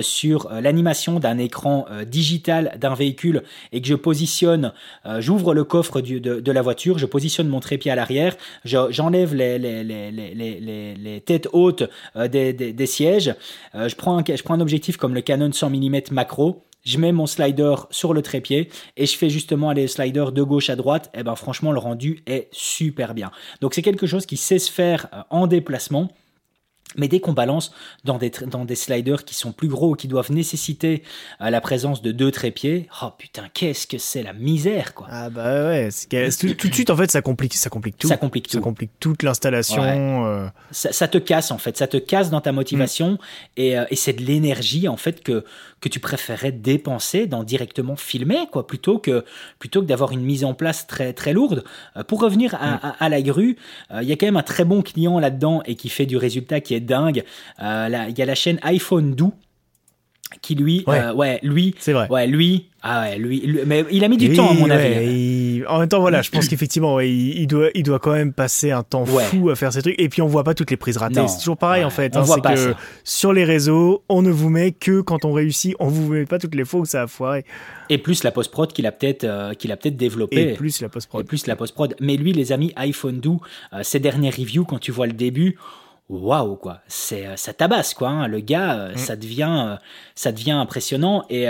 sur l'animation d'un écran digital d'un véhicule et que je positionne, j'ouvre le coffre de, la voiture, je positionne mon trépied à l'arrière, je- j'enlève les, têtes hautes des, sièges, je, prends un, je prends un objectif comme le Canon 100 mm macro, je mets mon slider sur le trépied et je fais justement aller le slider de gauche à droite, et eh ben franchement le rendu est super bien. Donc c'est quelque chose qui sait se faire euh, en déplacement. Mais dès qu'on balance dans des, dans des sliders qui sont plus gros, qui doivent nécessiter euh, la présence de deux trépieds, oh putain, qu'est-ce que c'est la misère, quoi. Ah bah ouais, tout, tout, de suite, en fait, ça complique, ça complique tout. Ça complique tout. Ça complique toute l'installation. Euh. Ça, te casse, en fait. Ça te casse dans ta motivation. Mm. Et, euh, et c'est de l'énergie, en fait, que, que tu préférais dépenser dans directement filmer, quoi, plutôt que, plutôt que d'avoir une mise en place très, très lourde. pour revenir à, mm. à, la grue, il y a quand même un très bon client là-dedans et qui fait du résultat qui est dingue. Euh, il y a la chaîne iPhone Do qui lui, ouais, euh, lui, c'est vrai, ouais, lui, ah ouais, lui, mais il a mis du temps à mon avis. En même temps, voilà, je pense qu'effectivement, il, doit, il doit quand même passer un temps fou à faire ces trucs. Et puis on voit pas toutes les prises ratées. C'est toujours pareil en fait. Hein, voit pas que sur les réseaux, on ne vous met que quand on réussit. On vous met pas toutes les fois où ça a foiré. Et plus la post prod qu'il a peut-être euh, qu'il a peut-être développé. Et plus la post prod. Et plus la post prod. Mais lui, les amis, iPhone Do, euh, ses dernières reviews, quand tu vois le début waouh quoi, c'est euh, ça tabasse quoi. Hein. Le gars, euh, mm. ça devient euh, ça devient impressionnant et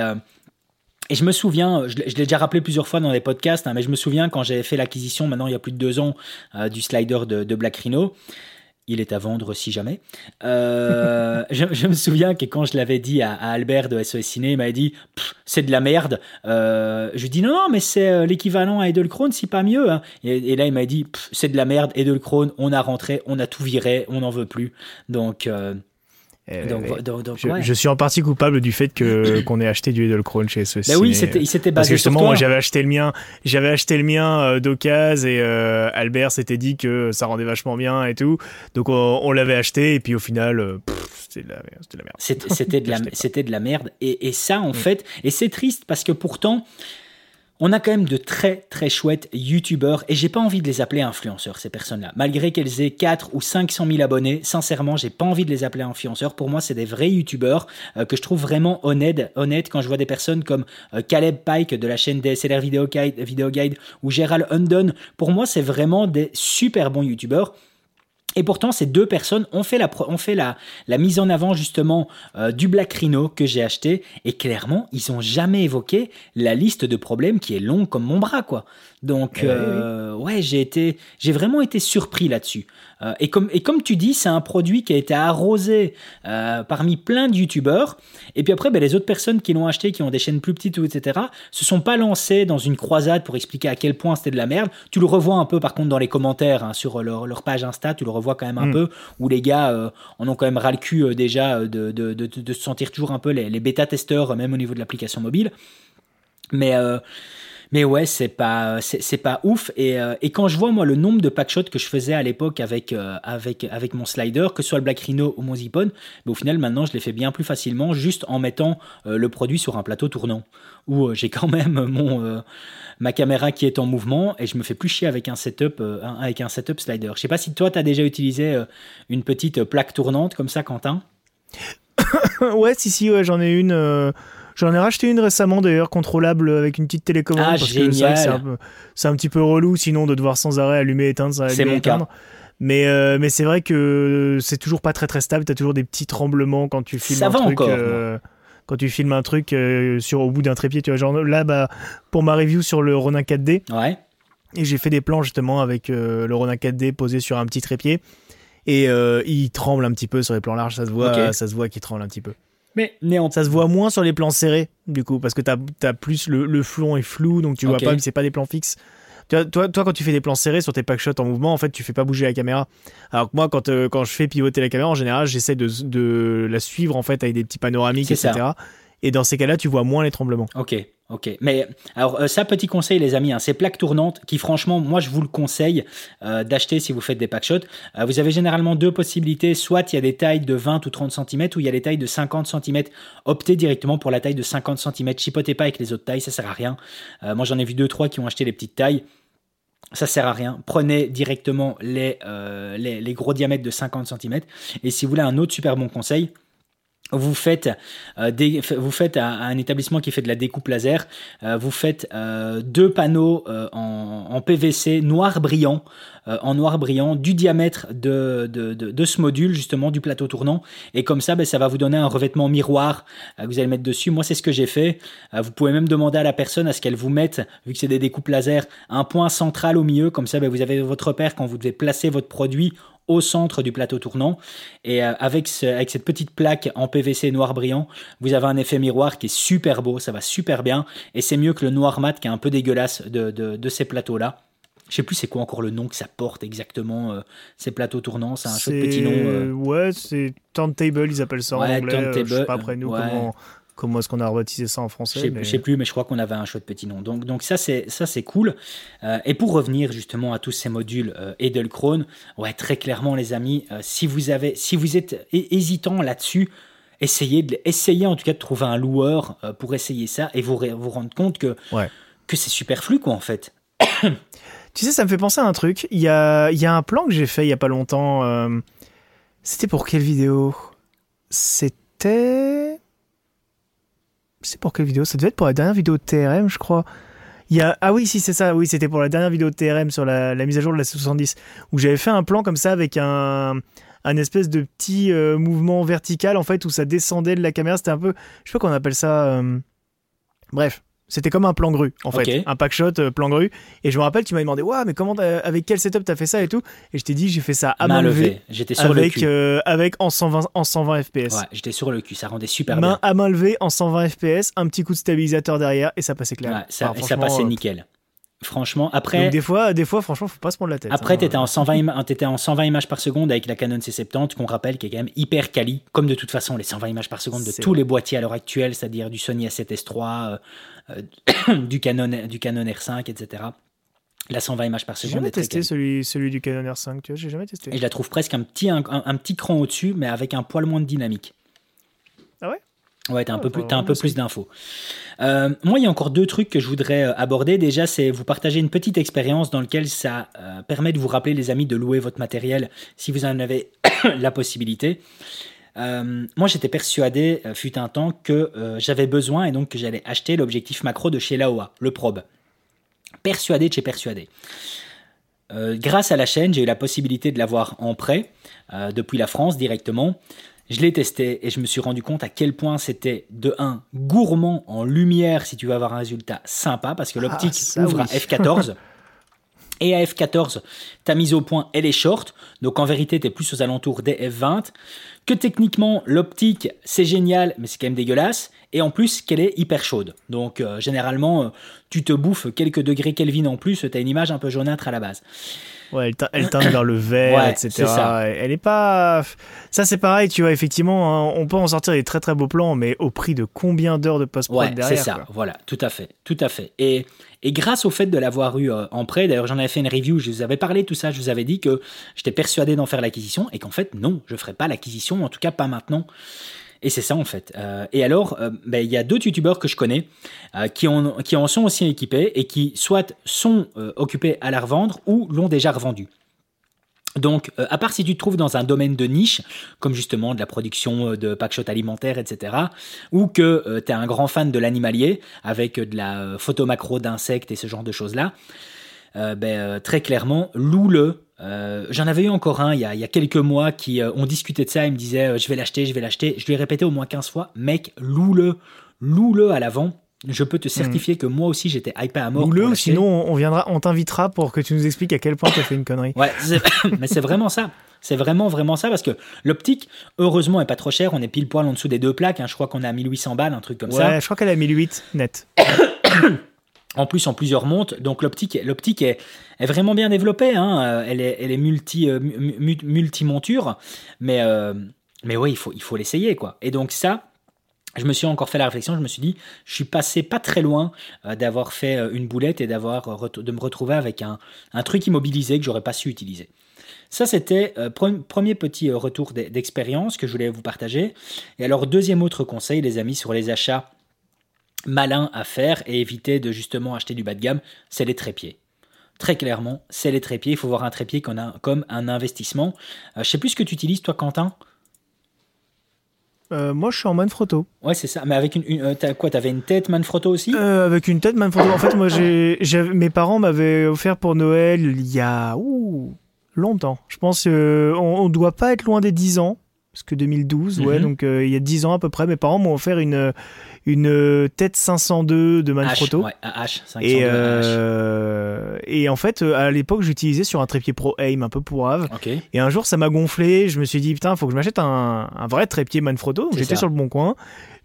et je me souviens, je l'ai déjà rappelé plusieurs fois dans les podcasts, hein, mais je me souviens quand j'avais fait l'acquisition, maintenant il y a plus de deux ans, du slider de, de Black Rhino il est à vendre si jamais. Euh, je, me souviens que quand je l'avais dit à, Albert de SOS Ciné, il m'avait dit c'est de la merde. Euh, je lui dis non, non, mais c'est euh, l'équivalent à Edelkrone, si pas mieux. Hein. Et, là, il m'a dit c'est de la merde, Edelkrone, on a rentré, on a tout viré, on n'en veut plus. Donc. Je, suis en partie coupable du fait que qu'on ait acheté du Edelkrone chez SOS. Bah oui, il s'était basé Parce que justement, moi, j'avais acheté le mien, j'avais acheté le mien euh, d'occasion et euh, Albert s'était dit que ça rendait vachement bien et tout. Donc on, l'avait acheté et puis au final, c'était de la, merde. C'était de la, c'était de la merde. Et, et ça, en mm. fait, et c'est triste parce que pourtant. On a quand même de très très chouettes youtubeurs et j'ai pas envie de les appeler influenceurs ces personnes-là. Malgré qu'elles aient 4 ou 500 000 abonnés, sincèrement j'ai pas envie de les appeler influenceurs. Pour moi c'est des vrais youtubeurs euh, que je trouve vraiment honnêtes, honnêtes quand je vois des personnes comme euh, Caleb Pike de la chaîne DSLR Video Video Guide ou Gérald Undon. Pour moi c'est vraiment des super bons youtubeurs et pourtant, ces deux personnes ont fait la, mise en avant justement euh, du Black Rhino que j'ai acheté. Et clairement, ils n'ont jamais évoqué la liste de problèmes qui est longue comme mon bras, quoi. Donc, eh euh, ouais, j'ai été, j'ai vraiment été surpris là-dessus. Euh, et, comme, et comme tu dis, c'est un produit qui a été arrosé euh, parmi plein de youtubeurs. Et puis après, ben, les autres personnes qui l'ont acheté, qui ont des chaînes plus petites, etc., se sont pas lancées dans une croisade pour expliquer à quel point c'était de la merde. Tu le revois un peu, par contre, dans les commentaires hein, sur leur, leur, page Insta, tu le revois quand même un mm. peu, où les gars en ont quand même ras le cul déjà de, de, de, de, se sentir toujours un peu les, les bêta-testeurs, même au niveau de l'application mobile. Mais mais ouais, c'est pas, c'est pas ouf. Et, euh, et, quand je vois moi le nombre de packshots que je faisais à l'époque avec, euh, avec, avec mon slider, que ce soit le Black Rhino ou mon Zipon, mais au final maintenant je les fais bien plus facilement juste en mettant euh, le produit sur un plateau tournant où j'ai quand même mon ma caméra qui est en mouvement et je me fais plus chier avec un setup avec un setup slider. Je sais pas si toi tu as déjà utilisé une petite plaque tournante comme ça, Quentin? ouais, si si, j'en ai une J'en ai racheté une récemment d'ailleurs, contrôlable avec une petite télécommande. Ah, parce que c'est un, un, petit peu relou sinon de devoir sans arrêt allumer, éteindre, allumer, éteindre. Mais, euh, mais c'est vrai que c'est toujours pas très très stable. T'as toujours des petits tremblements quand tu filmes Ça un va truc. Encore, euh, quand tu filmes un truc euh, sur au bout d'un trépied, tu vois, genre là, bah, pour ma review sur le Ronin 4D, ouais. et j'ai fait des plans justement avec le Ronin 4D posé sur un petit trépied, et il tremble un petit peu sur les plans larges, ça se voit, ça se voit qu'il tremble un petit peu. Mais néant. Ça se voit moins sur les plans serrés, du coup, parce que t'as as plus le, le flon est flou, donc tu vois pas, mais c'est pas des plans fixes. Toi, toi, toi, quand tu fais des plans serrés sur tes packshots en mouvement, en fait, tu fais pas bouger la caméra. Alors que moi, quand, euh, quand je fais pivoter la caméra, en général, j'essaie de, de, la suivre en fait avec des petits panoramiques, etc. Et dans ces cas-là, tu vois moins les tremblements. Ok. Ok, mais alors euh, ça petit conseil les amis, hein, ces plaques tournantes qui franchement moi je vous le conseille euh, d'acheter si vous faites des packshots. Euh, vous avez généralement deux possibilités, soit il y a des tailles de 20 ou 30 cm ou il y a des tailles de 50 cm. Optez directement pour la taille de 50 cm, chipotez pas avec les autres tailles, ça sert à rien. moi j'en ai vu deux trois qui ont acheté les petites tailles. Ça sert à rien. Prenez directement les, les, les gros diamètres de 50 cm. Et si vous voulez un autre super bon conseil, vous faites, euh, vous faites à, un établissement qui fait de la découpe laser, euh, vous faites euh, deux panneaux en, en, PVC noir brillant, en noir brillant, du diamètre de, de, de, de, ce module, justement, du plateau tournant. Et comme ça, ben, ça va vous donner un revêtement miroir que vous allez mettre dessus. Moi, c'est ce que j'ai fait. vous pouvez même demander à la personne à ce qu'elle vous mette, vu que c'est des découpes laser, un point central au milieu. Comme ça, ben, vous avez votre repère quand vous devez placer votre produit au centre du plateau tournant. Et euh, avec, avec cette petite plaque en PVC noir brillant, vous avez un effet miroir qui est super beau, ça va super bien. Et c'est mieux que le noir mat qui est un peu dégueulasse de, de, ces plateaux-là. Je sais plus c'est quoi encore le nom que ça porte exactement, euh, ces plateaux tournants. C'est un chouette petit nom. Euh. Ouais, c'est Turntable, ils appellent ça en anglais. Je sais pas après nous comment, Comment est-ce qu'on a rebaptisé ça en français Je ne sais plus, mais je crois qu'on avait un chouette petit nom. Donc, donc ça, c'est ça c'est cool. Euh, et pour revenir justement à tous ces modules euh, Edelkrone, ouais, très clairement, les amis, euh, si vous avez, si vous êtes hésitant là-dessus, essayez, de, essayez en tout cas de trouver un loueur euh, pour essayer ça et vous vous rendre compte que que c'est superflu quoi en fait. tu sais, ça me fait penser à un truc. Il y a, il y a un plan que j'ai fait il y a pas longtemps. C'était pour quelle vidéo? C'était c'est pour quelle vidéo Ça devait être pour la dernière vidéo de TRM, je crois. Il y a... Ah oui, si, c'est ça. Oui, c'était pour la dernière vidéo de TRM sur la, mise à jour de la C70, où j'avais fait un plan comme ça avec un, un espèce de petit euh, mouvement vertical, en fait, où ça descendait de la caméra. C'était un peu. Je sais pas qu'on appelle ça. Euh, bref. C'était comme un plan grue, en fait. Un pack shot euh, plan grue. Et je me rappelle, tu m'as demandé, ouais, mais comment, avec quel setup t'as fait ça et tout. Et je t'ai dit, j'ai fait ça à main, levée. J'étais sur avec, le cul. Euh, avec en 120, en 120 FPS. Ouais, j'étais sur le cul. Ça rendait super main bien. à main levée en 120 FPS, un petit coup de stabilisateur derrière et ça passait clair. Ouais, ça, et ça passait euh, nickel. Franchement, après. des fois, des fois, franchement, faut pas se prendre la tête. Après, hein. t'étais en 120, étais en 120 images par seconde avec la Canon C70, qu'on rappelle qui est quand même hyper quali, comme de toute façon les 120 images par seconde de tous les boîtiers à l'heure actuelle, c'est-à-dire du Sony A7S3, euh, du, Canon, du Canon R5, etc. La 120 images par seconde. J'ai jamais testé celui, celui du Canon R5, tu vois, j'ai jamais testé. Et je la trouve presque un petit, un, un petit cran au-dessus, mais avec un poil moins de dynamique. Ah ouais t'as un, peu plus, as un peu plus d'infos. Euh, moi, il y a encore deux trucs que je voudrais euh, aborder. Déjà, c'est vous partager une petite expérience dans laquelle ça euh, permet de vous rappeler, les amis, de louer votre matériel si vous en avez la possibilité. moi, j'étais persuadé, fut un temps, que j'avais besoin et donc que j'allais acheter l'objectif macro de chez Laowa, le Probe. Persuadé de chez persuadé. grâce à la chaîne, j'ai eu la possibilité de l'avoir en prêt depuis la France directement. Je l'ai testé et je me suis rendu compte à quel point c'était de 1 gourmand en lumière si tu veux avoir un résultat sympa parce que l'optique ah, ouvre à f14. Et à f14, ta mise au point, elle est short. Donc en vérité, tu es plus aux alentours des f20. Que techniquement, l'optique, c'est génial, mais c'est quand même dégueulasse. Et en plus, qu'elle est hyper chaude. Donc euh, généralement, euh, tu te bouffes quelques degrés Kelvin en plus, tu as une image un peu jaunâtre à la base. Ouais, elle, teinte vers le vert, etc. Elle est pas. Ça, c'est pareil, tu vois, effectivement, hein, on peut en sortir des très très beaux plans, mais au prix de combien d'heures de post-prod derrière C'est ça, voilà, tout à fait, tout à fait. Et, et grâce au fait de l'avoir eu euh, en prêt, d'ailleurs, j'en avais fait une review, je vous avais parlé tout ça, je vous avais dit que j'étais persuadé d'en faire l'acquisition et qu'en fait, non, je ferai pas l'acquisition, en tout cas pas maintenant. Et c'est ça en fait. Euh, et alors, euh, ben, il y a d'autres youtubeurs que je connais euh, qui, en, sont aussi équipés et qui soit sont occupés à la revendre ou l'ont déjà revendu. Donc, à part si tu te trouves dans un domaine de niche, comme justement de la production de packshots alimentaires, etc., ou que tu es un grand fan de l'animalier, avec de la photo macro d'insectes et ce genre de choses-là, ben, très clairement, loue-le euh, j'en avais eu encore un il y a, quelques mois qui euh, ont discuté de ça. Il me disait euh, Je vais l'acheter, je vais l'acheter. Je lui ai répété au moins 15 fois Mec, loue-le, loue-le à l'avant. Je peux te certifier hmm. que moi aussi j'étais hypé à mort. Loue-le, sinon on viendra, on t'invitera pour que tu nous expliques à quel point tu as fait une connerie. Ouais, mais c'est vraiment ça. C'est vraiment, vraiment ça parce que l'optique, heureusement, est pas trop cher. On est pile poil en dessous des deux plaques. Hein. Je crois qu'on est à 1800 balles, un truc comme ça. Ouais, je crois qu'elle est à 1008 net. en plus en plusieurs montes. Donc l'optique, l'optique est, vraiment bien développée. Hein. Euh, elle est, multi, euh, monture, mais euh, mais oui, il faut, il faut l'essayer quoi. Et donc ça. Je me suis encore fait la réflexion, je me suis dit, je suis passé pas très loin d'avoir fait une boulette et d'avoir de me retrouver avec un, un truc immobilisé que j'aurais pas su utiliser. Ça, c'était premier petit retour d'expérience que je voulais vous partager. Et alors, deuxième autre conseil, les amis, sur les achats malin à faire et éviter de justement acheter du bas de gamme, c'est les trépieds. Très clairement, c'est les trépieds. Il faut voir un trépied comme un, comme un investissement. Euh, je sais plus ce que tu utilises, toi, Quentin Euh, moi, je suis en Manfrotto. Ouais, c'est ça. Mais avec une, une euh, t'as quoi T'avais une tête Manfrotto aussi? Euh, avec une tête Manfrotto. En fait, moi, j'ai, mes parents m'avaient offert pour Noël il y a ouh, longtemps. Je pense euh, on, on doit pas être loin des 10 ans. Parce que 2012, ouais, Mhm. donc euh, il y a 10 ans à peu près, mes parents m'ont offert une, une euh, tête 502 de H, Manfrotto. ouais, un H, 502 Et, H. euh, et en fait, à l'époque, j'utilisais sur un trépied Pro Aim un peu pourrave. Ok. Et un jour, ça m'a gonflé. Je me suis dit, putain, faut que je m'achète un, un vrai trépied Manfrotto. Donc, J'étais sur le bon coin.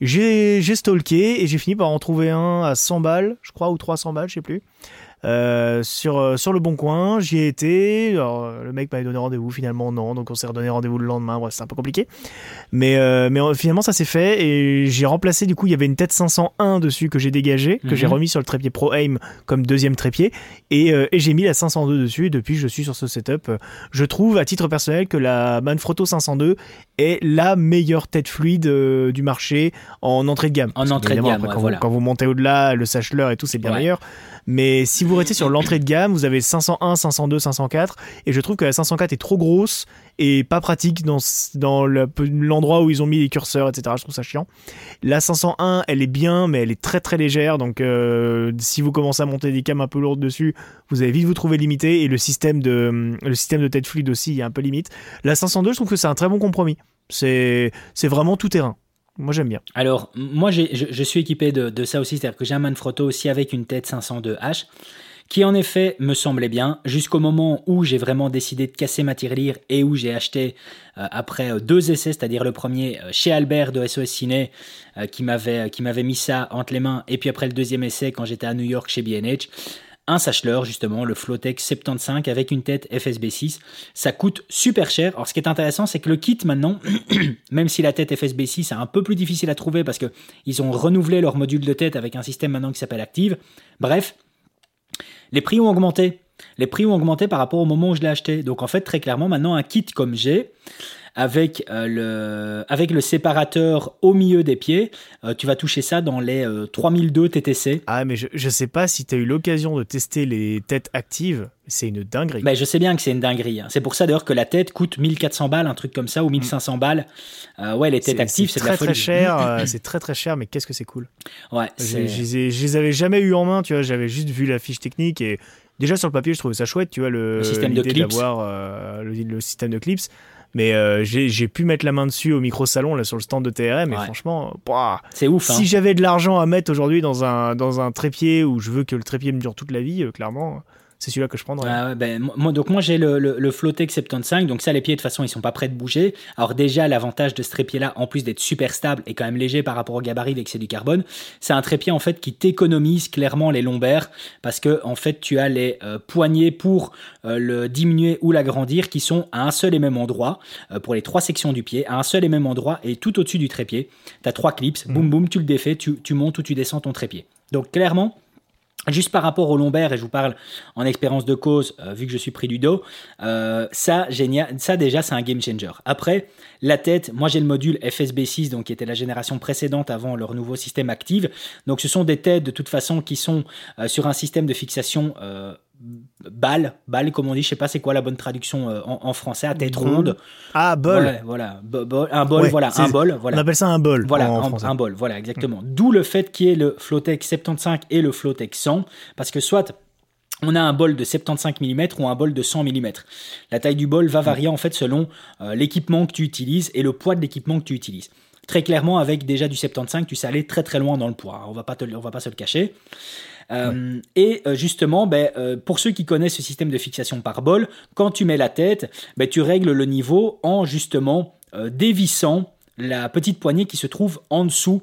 J'ai j'ai stalké et j'ai fini par en trouver un à 100 balles, je crois, ou 300 balles, je sais plus. Euh, sur, euh, sur le bon coin, j'y ai été. Alors, euh, le mec m'avait donné rendez-vous, finalement non, donc on s'est redonné rendez-vous le lendemain. Bref, c'est un peu compliqué, mais euh, mais finalement ça s'est fait et j'ai remplacé. Du coup, il y avait une tête 501 dessus que j'ai dégagée, que Mhm. j'ai remis sur le trépied Pro Aim comme deuxième trépied et, euh, et j'ai mis la 502 dessus. Et depuis, je suis sur ce setup. Je trouve à titre personnel que la Manfrotto 502 est la meilleure tête fluide du marché en entrée de gamme. En entrée de gamme, après, ouais, quand, voilà. vous, quand vous montez au-delà, le sacheleur et tout, c'est bien Ouais. meilleur. Mais si vous restez sur l'entrée de gamme, vous avez 501, 502, 504. Et je trouve que la 504 est trop grosse et pas pratique dans, dans le- l'endroit où ils ont mis les curseurs, etc. Je trouve ça chiant. La 501, elle est bien, mais elle est très très légère. Donc euh, si vous commencez à monter des cams un peu lourdes dessus, vous allez vite vous trouver limité. Et le système de, le système de tête fluide aussi est un peu limite. La 502, je trouve que c'est un très bon compromis. C'est vraiment tout terrain. Moi j'aime bien. Alors, moi, je, je suis équipé de, de ça aussi, c'est-à-dire que j'ai un Manfrotto aussi avec une tête 502H, qui en effet me semblait bien, jusqu'au moment où j'ai vraiment décidé de casser ma tirelire et où j'ai acheté, euh, après euh, deux essais, c'est-à-dire le premier euh, chez Albert de SOS Ciné, euh, qui m'avait qui m'avait mis ça entre les mains, et puis après le deuxième essai quand j'étais à New York chez B&H, un Sachler, justement, le Flowtech 75 avec une tête FSB6. Ça coûte super cher. Alors, ce qui est intéressant, c'est que le kit maintenant, même si la tête FSB6 est un peu plus difficile à trouver parce que ils ont renouvelé leur module de tête avec un système maintenant qui s'appelle Active. Bref, les prix ont augmenté. Les prix ont augmenté par rapport au moment où je l'ai acheté. Donc en fait, très clairement, maintenant, un kit comme j'ai, avec, euh, le, avec le séparateur au milieu des pieds, euh, tu vas toucher ça dans les euh, 3002 TTC. Ah mais je, je sais pas si tu as eu l'occasion de tester les têtes actives. C'est une dinguerie. Ben, je sais bien que c'est une dinguerie. hein. C'est pour ça d'ailleurs que la tête coûte 1400 balles, un truc comme ça, ou 1500 balles. Euh, ouais, les têtes actives, c'est de très la folie. très cher. euh, c'est très très cher, mais qu'est-ce que c'est cool. Ouais, Je, les avais jamais eu en main, tu vois. J'avais juste vu la fiche technique et déjà sur le papier, je trouvais ça chouette, tu vois, le, Le système de clips. d'avoir euh, le, le système de clips. Mais euh, j'ai pu mettre la main dessus au micro salon là sur le stand de TRM et Ouais. franchement, c'est ouf. hein. si j'avais de l'argent à mettre aujourd'hui dans un dans un trépied où je veux que le trépied me dure toute la vie, euh, clairement, c'est celui-là que je prendrais. Ah ouais, ben, moi, donc moi j'ai le, le, le Flowtech 75, donc ça les pieds de toute façon ils sont pas prêts de bouger. Alors déjà l'avantage de ce trépied là, en plus d'être super stable et quand même léger par rapport au gabarit c'est du carbone, c'est un trépied en fait qui t'économise clairement les lombaires parce que en fait tu as les euh, poignées pour euh, le diminuer ou l'agrandir qui sont à un seul et même endroit euh, pour les trois sections du pied, à un seul et même endroit et tout au-dessus du trépied. Tu as trois clips, boum boum, tu le défais, tu, tu montes ou tu descends ton trépied. Donc clairement Juste par rapport au lombaire, et je vous parle en expérience de cause, euh, vu que je suis pris du dos, euh, ça, déjà, c'est un game changer. Après, la tête, moi j'ai le module FSB6, donc qui était la génération précédente avant leur nouveau système Active. Donc ce sont des têtes de toute façon qui sont euh, sur un système de fixation balle, balle comme on dit, je sais pas c'est quoi la bonne traduction euh, en, en français, à tête ronde. Ah bol. Voilà, Bo- bol- un bol, Ouais, voilà, un bol, voilà. On appelle ça un bol Voilà, en un, bol, voilà, exactement. D'où le fait qu'il y ait le Flowtech 75 et le Flowtech 100, parce que soit on a un bol de 75 mm ou un bol de 100 mm. La taille du bol va varier en fait selon euh, l'équipement que tu utilises et le poids de l'équipement que tu utilises. Très clairement, avec déjà du 75, tu sais aller très très loin dans le poids. On va pas te on va pas se le cacher. Euh, Et euh, justement, ben, euh, pour ceux qui connaissent ce système de fixation par bol, quand tu mets la tête, ben, tu règles le niveau en justement dévissant la petite poignée qui se trouve en dessous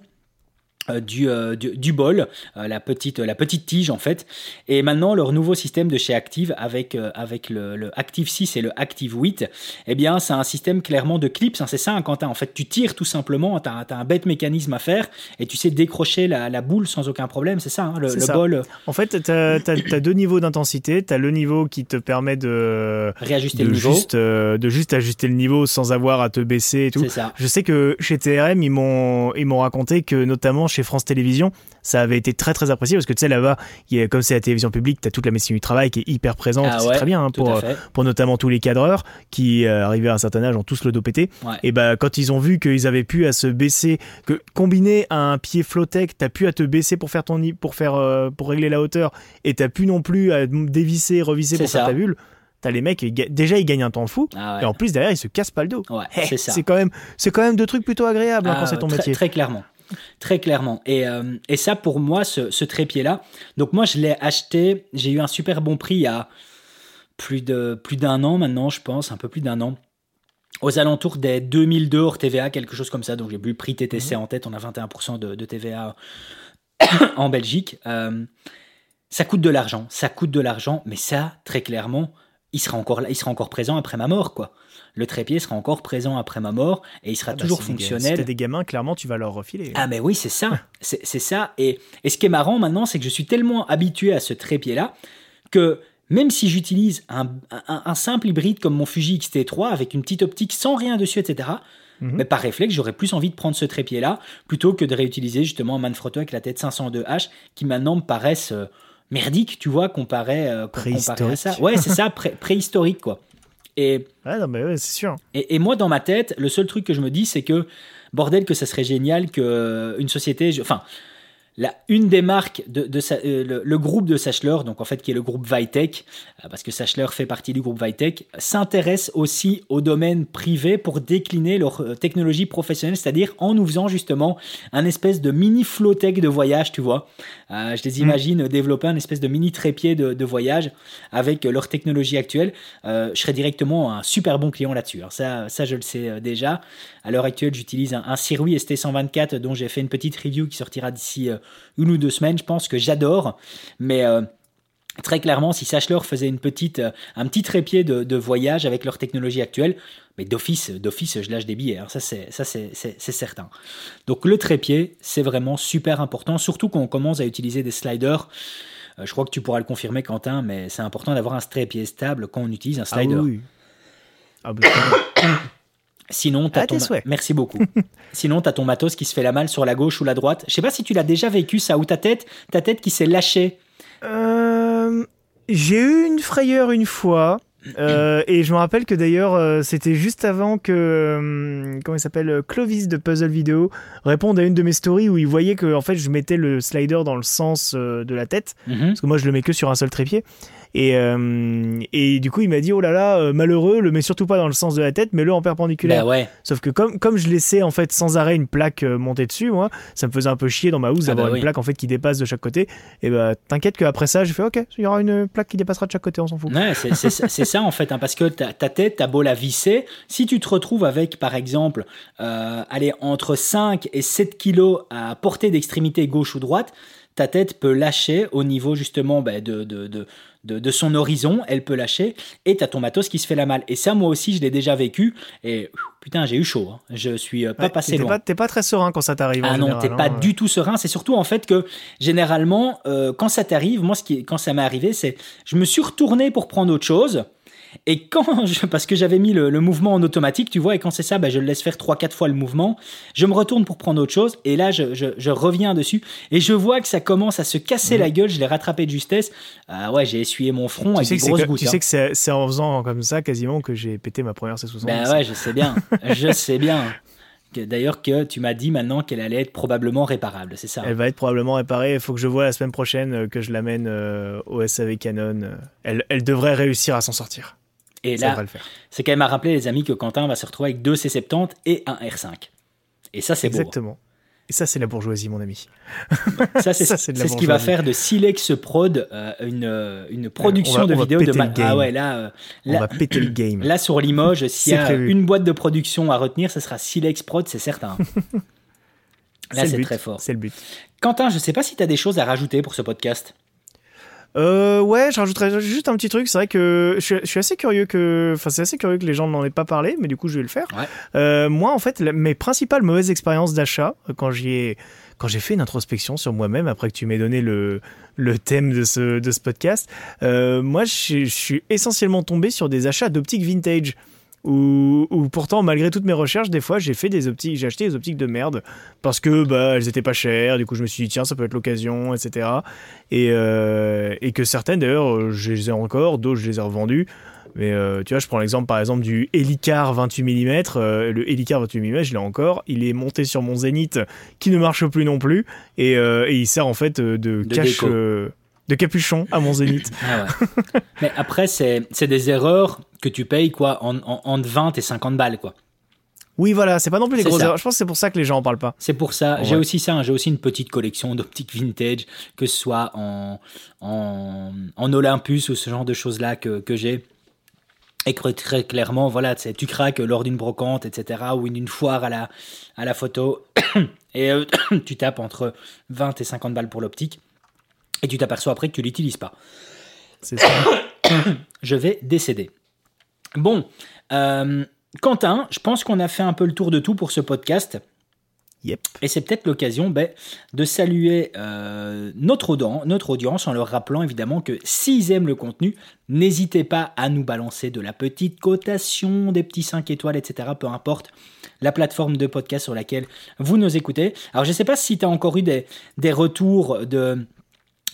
du, euh, du, du bol, euh, la, petite, la petite tige en fait. Et maintenant, leur nouveau système de chez Active avec, euh, avec le, le Active 6 et le Active 8, eh bien, c'est un système clairement de clips. hein, c'est ça, hein, Quentin. En fait, tu tires tout simplement, tu as, un bête mécanisme à faire et tu sais décrocher la, la boule sans aucun problème. C'est ça, hein, le, C'est le ça. bol, euh, En fait, tu as, deux niveaux d'intensité. Tu as le niveau qui te permet de, réajuster de, le niveau. juste, euh, de juste ajuster le niveau sans avoir à te baisser et tout. Ça. Je sais que chez TRM, ils m'ont raconté que notamment chez chez France Télévisions, ça avait été très très apprécié parce que tu sais là-bas, comme c'est la télévision publique, tu as toute la médecine du travail qui est hyper présente, Ah c'est très bien hein, pour, fait. pour notamment tous les cadreurs qui, euh, arrivés à un certain âge, ont tous le dos pété. Ouais. Et bah quand ils ont vu qu'ils avaient pu à se baisser, que combiné à un pied flottec, t'as pu à te baisser pour faire ton pour faire euh, pour régler la hauteur, et t'as pu non plus à dévisser, revisser pour faire ça. ta bulle. T'as les mecs, déjà ils gagnent un temps fou, Ah ouais. et en plus derrière ils se cassent pas le dos. Ouais, Eh, c'est quand même, c'est quand même deux trucs plutôt agréables hein, Ah, quand c'est ton très, métier. Très clairement. Très clairement. Et, euh, et ça, pour moi, ce, ce trépied-là, donc moi, je l'ai acheté, j'ai eu un super bon prix il y a plus de plus d'un an maintenant, je pense, un peu plus d'un an. Aux alentours des 2002 hors TVA, quelque chose comme ça. Donc j'ai plus le prix TTC Mhm. en tête, on a 21% de, de TVA en Belgique. Euh, ça coûte de l'argent, ça coûte de l'argent, mais ça, très clairement, il sera encore là, il sera encore présent après ma mort, quoi. Le trépied sera encore présent après ma mort et il sera Ah bah, toujours si des fonctionnel. Si des gamins, clairement tu vas leur refiler. Ah mais oui, c'est ça, c'est c'est ça. Et, et ce qui est marrant maintenant, c'est que je suis tellement habitué à ce trépied-là que même si j'utilise un, un- un simple hybride comme mon Fuji X-T3 avec une petite optique sans rien dessus, etc., Mhm. mais par réflexe, j'aurais plus envie de prendre ce trépied-là plutôt que de réutiliser justement un Manfrotto avec la tête 502H qui maintenant me paraissent euh, merdiques, tu vois, comparé, euh, com- comparé à ça. Préhistorique. Ouais, c'est ça, pré- préhistorique, quoi. Et Ouais, non, mais ouais, c'est sûr. et, et moi, dans ma tête, le seul truc que je me dis, c'est que, bordel, que ça serait génial que euh, société, je- enfin, la, une des marques de, de sa- euh, le, le groupe de Sachler, donc en fait qui est le groupe Vitech, euh, parce que Sachler fait partie du groupe Vitech, s'intéresse aussi au domaine privé pour décliner leur euh, technologie professionnelle, c'est-à-dire en nous faisant justement un espèce de mini flowtech de voyage, tu vois. Euh, je les imagine développer un espèce de mini trépied de, de voyage avec leur technologie actuelle. Euh, je serais directement un super bon client là-dessus. Alors ça, ça, je le sais déjà. À l'heure actuelle, j'utilise un, un Sirui ST124 dont j'ai fait une petite review qui sortira d'ici une ou deux semaines. Je pense que j'adore, mais euh, très clairement, si Sachler faisait une petite, euh, un petit trépied de, de voyage avec leur technologie actuelle, mais d'office, d'office, je lâche des billets. Alors ça, c'est, ça, c'est, certain. Donc le trépied, c'est vraiment super important, surtout quand on commence à utiliser des sliders. Euh, je crois que tu pourras le confirmer, Quentin, mais c'est important d'avoir un trépied stable quand on utilise un Ah slider. oui. Ah bah. Sinon, t'as À ton... Merci beaucoup. Sinon, t'as ton matos qui se fait la malle sur la gauche ou la droite. Je sais pas si tu l'as déjà vécu ça, ou ta tête, ta tête qui s'est lâchée. Euh, j'ai eu une frayeur une fois. euh, et je me rappelle que d'ailleurs euh, c'était juste avant que euh, comment il s'appelle Clovis de Puzzle Video réponde à une de mes stories où il voyait que en fait je mettais le slider dans le sens de la tête Mhm. parce que moi je le mets que sur un seul trépied et, euh, et du coup il m'a dit oh là là euh, malheureux le mets surtout pas dans le sens de la tête mais le en perpendiculaire Bah ouais. Sauf que comme, comme je laissais en fait sans arrêt une plaque euh, monter dessus, moi, ça me faisait un peu chier dans ma housse Ah d'avoir bah une oui. plaque en fait qui dépasse de chaque côté. Et bah t'inquiète qu'après ça, j'ai fait ok, il y aura une plaque qui dépassera de chaque côté, on s'en fout. Ouais, c'est ça, en fait, hein, parce que ta, ta tête, t'as beau la visser, si tu te retrouves avec, par exemple, euh, allez, entre 5 et 7 kilos à portée d'extrémité gauche ou droite, ta tête peut lâcher au niveau justement bah, de, de, de, de, son horizon, elle peut lâcher, et t'as ton matos qui se fait la malle. Et ça, moi aussi, je l'ai déjà vécu, et putain, j'ai eu chaud. hein. Je suis euh, pas Ouais, passé loin. Pas, t'es pas très serein quand ça t'arrive. en Ah non, général, t'es pas hein. du tout serein. C'est surtout en fait que généralement, euh, quand ça t'arrive, moi, ce qui, quand ça m'est arrivé, c'est je me suis retourné pour prendre autre chose. Et quand, je- parce que j'avais mis le, le mouvement en automatique, tu vois, et quand c'est ça, ben, je le laisse faire 3-4 fois le mouvement. Je me retourne pour prendre autre chose, et là, je, je- je reviens dessus, et je vois que ça commence à se casser la gueule. Je l'ai rattrapé de justesse. Ah ouais, j'ai essuyé mon front Tu avec des grosses que, gouttes. tu hein. sais que c'est, c'est en faisant comme ça quasiment que j'ai pété ma première C70. Ben ouais, je sais bien. je sais bien. D'ailleurs, que tu m'as dit maintenant qu'elle allait être probablement réparable, c'est ça Elle va être probablement réparée. Il faut que je vois la semaine prochaine euh, que je l'amène euh, au SAV Canon. Euh, Elle, elle devrait réussir à s'en sortir. Et ça là, c'est quand même à rappeler, les amis, que Quentin va se retrouver avec deux C70 et un R5. Et ça, c'est beau. Exactement. Et ça, c'est la bourgeoisie, mon ami. Ça, c'est Ça, c'est de la c'est ce qui va faire de Silex Prod euh, une, euh, une production on va- de on vidéos de ma-. Ah ouais, là, euh, On là, va péter le game. là, sur Limoges, s'il y a prévu. une boîte de production à retenir, ce sera Silex Prod, c'est certain. Là, c'est très fort. C'est le but. Quentin, je sais pas si tu as des choses à rajouter pour ce podcast. Euh, ouais, je rajouterais juste un petit truc. C'est vrai que je, suis- je suis assez curieux que, enfin, c'est assez curieux que les gens n'en aient pas parlé, mais du coup, je vais le faire. Ouais. Euh, moi, en fait, la- mes principales mauvaises expériences d'achat, euh, quand j'y ai, quand j'ai fait une introspection sur moi-même, après que tu m'aies donné le, le thème de ce, de ce podcast, euh, moi, je, je suis essentiellement tombé sur des achats d'optique vintage. Où, où pourtant, malgré toutes mes recherches, des fois, j'ai fait des optiques, j'ai acheté des optiques de merde parce que bah, elles étaient pas chères. Du coup, je me suis dit, tiens, ça peut être l'occasion, etc. Et, euh, et que certaines, d'ailleurs, je les ai encore, d'autres, je les ai revendues. Mais euh, tu vois, je prends l'exemple par exemple du Helicar 28 mm. Euh, le Helicar 28 mm, je l'ai encore. Il est monté sur mon Zénith qui ne marche plus non plus. Et, euh, et il sert en fait de, De cache. De capuchon à mon Zénith. Ah ouais. Mais après, c'est des erreurs que tu payes quoi en, en, entre 20 et 50 balles quoi. oui, voilà, c'est pas non plus les grosses ça. erreurs. Je pense que c'est pour ça que les gens en parlent pas. C'est pour ça. Ouais. J'ai aussi ça. hein. J'ai aussi une petite collection d'optiques vintage, que ce soit en, en, en Olympus ou ce genre de choses-là que, que j'ai. Et que très clairement, voilà, tu craques lors d'une brocante, etc., ou d'une foire à la, à la photo, et euh, tu tapes entre 20 et 50 balles pour l'optique, et tu t'aperçois après que tu l'utilises pas. C'est ça. je vais décéder. Bon, euh, Quentin, je pense qu'on a fait un peu le tour de tout pour ce podcast. Yep. Et c'est peut-être l'occasion ben, de saluer euh, notre, audience, notre audience en leur rappelant évidemment que s'ils aiment le contenu, n'hésitez pas à nous balancer de la petite cotation, des petits 5 étoiles, etc. Peu importe la plateforme de podcast sur laquelle vous nous écoutez. Alors je ne sais pas si tu as encore eu des, des retours de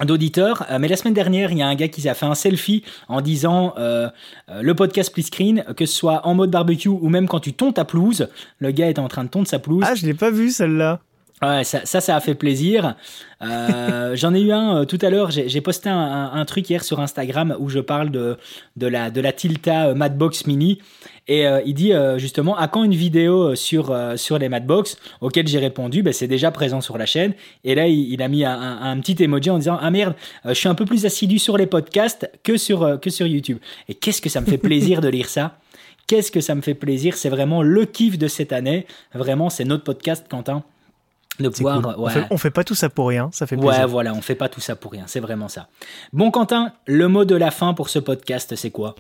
d'auditeurs, euh, mais la semaine dernière, il y a un gars qui a fait un selfie en disant euh, euh, le podcast split screen, que ce soit en mode barbecue ou même quand tu tonds ta pelouse, le gars est en train de tondre sa pelouse. Ah, je l'ai pas vu celle-là. Ouais, ça, ça, ça a fait plaisir. Euh, J'en ai eu un euh, tout à l'heure. J'ai posté un, un- un truc hier sur Instagram où je parle de, de, la, de la Tilta euh, Madbox Mini. Et euh, il dit justement à quand une vidéo sur, sur les Madbox? Auquel j'ai répondu ben, c'est déjà présent sur la chaîne. Et là, il, il a mis un, petit emoji en disant Ah merde, je suis un peu plus assidu sur les podcasts que sur, que sur YouTube. Et qu'est-ce que ça me fait plaisir de lire ça? Qu'est-ce que ça me fait plaisir? C'est vraiment le kiff de cette année. Vraiment, c'est notre podcast, Quentin. De C'est pouvoir, cool. on, ouais. fait, on fait pas tout ça pour rien, ça fait Ouais, plaisir. voilà, on fait pas tout ça pour rien, c'est vraiment ça. Bon, Quentin, le mot de la fin pour ce podcast, c'est quoi?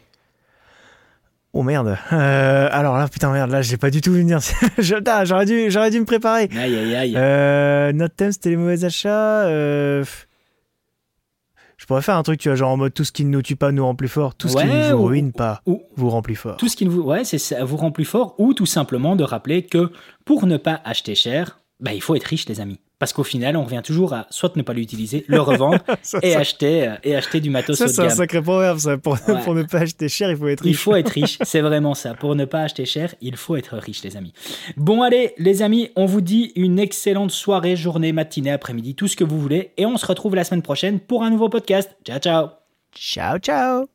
Oh merde. Euh, alors là, putain, merde, là, j'ai pas du tout vu venir. J'aurais dû, j'aurais dû me préparer. Aïe, aïe, aïe. Euh, notre thème, c'était les mauvais achats. euh, Je pourrais faire un truc, tu vois, genre en mode tout ce qui ne nous tue pas nous rend plus fort. Tout ce qui Ouais, ne vous ou- ruine pas ou- vous rend plus fort. Tout ce qui vous, ouais, c'est ça vous rend plus fort, ou tout simplement de rappeler que pour ne pas acheter cher, bah, il faut être riche, les amis. Parce qu'au final, on revient toujours à soit ne pas l'utiliser, le revendre et ça- acheter, euh, et acheter du matos ça, haut de c'est un sacré proverbe, ça. Pour, Ouais. pour ne pas acheter cher, il faut être Il riche. faut être riche, c'est vraiment ça. Pour ne pas acheter cher, il faut être riche, les amis. Bon, allez, les amis, on vous dit une excellente soirée, journée, matinée, après-midi, tout ce que vous voulez. Et on se retrouve la semaine prochaine pour un nouveau podcast. Ciao, ciao Ciao, ciao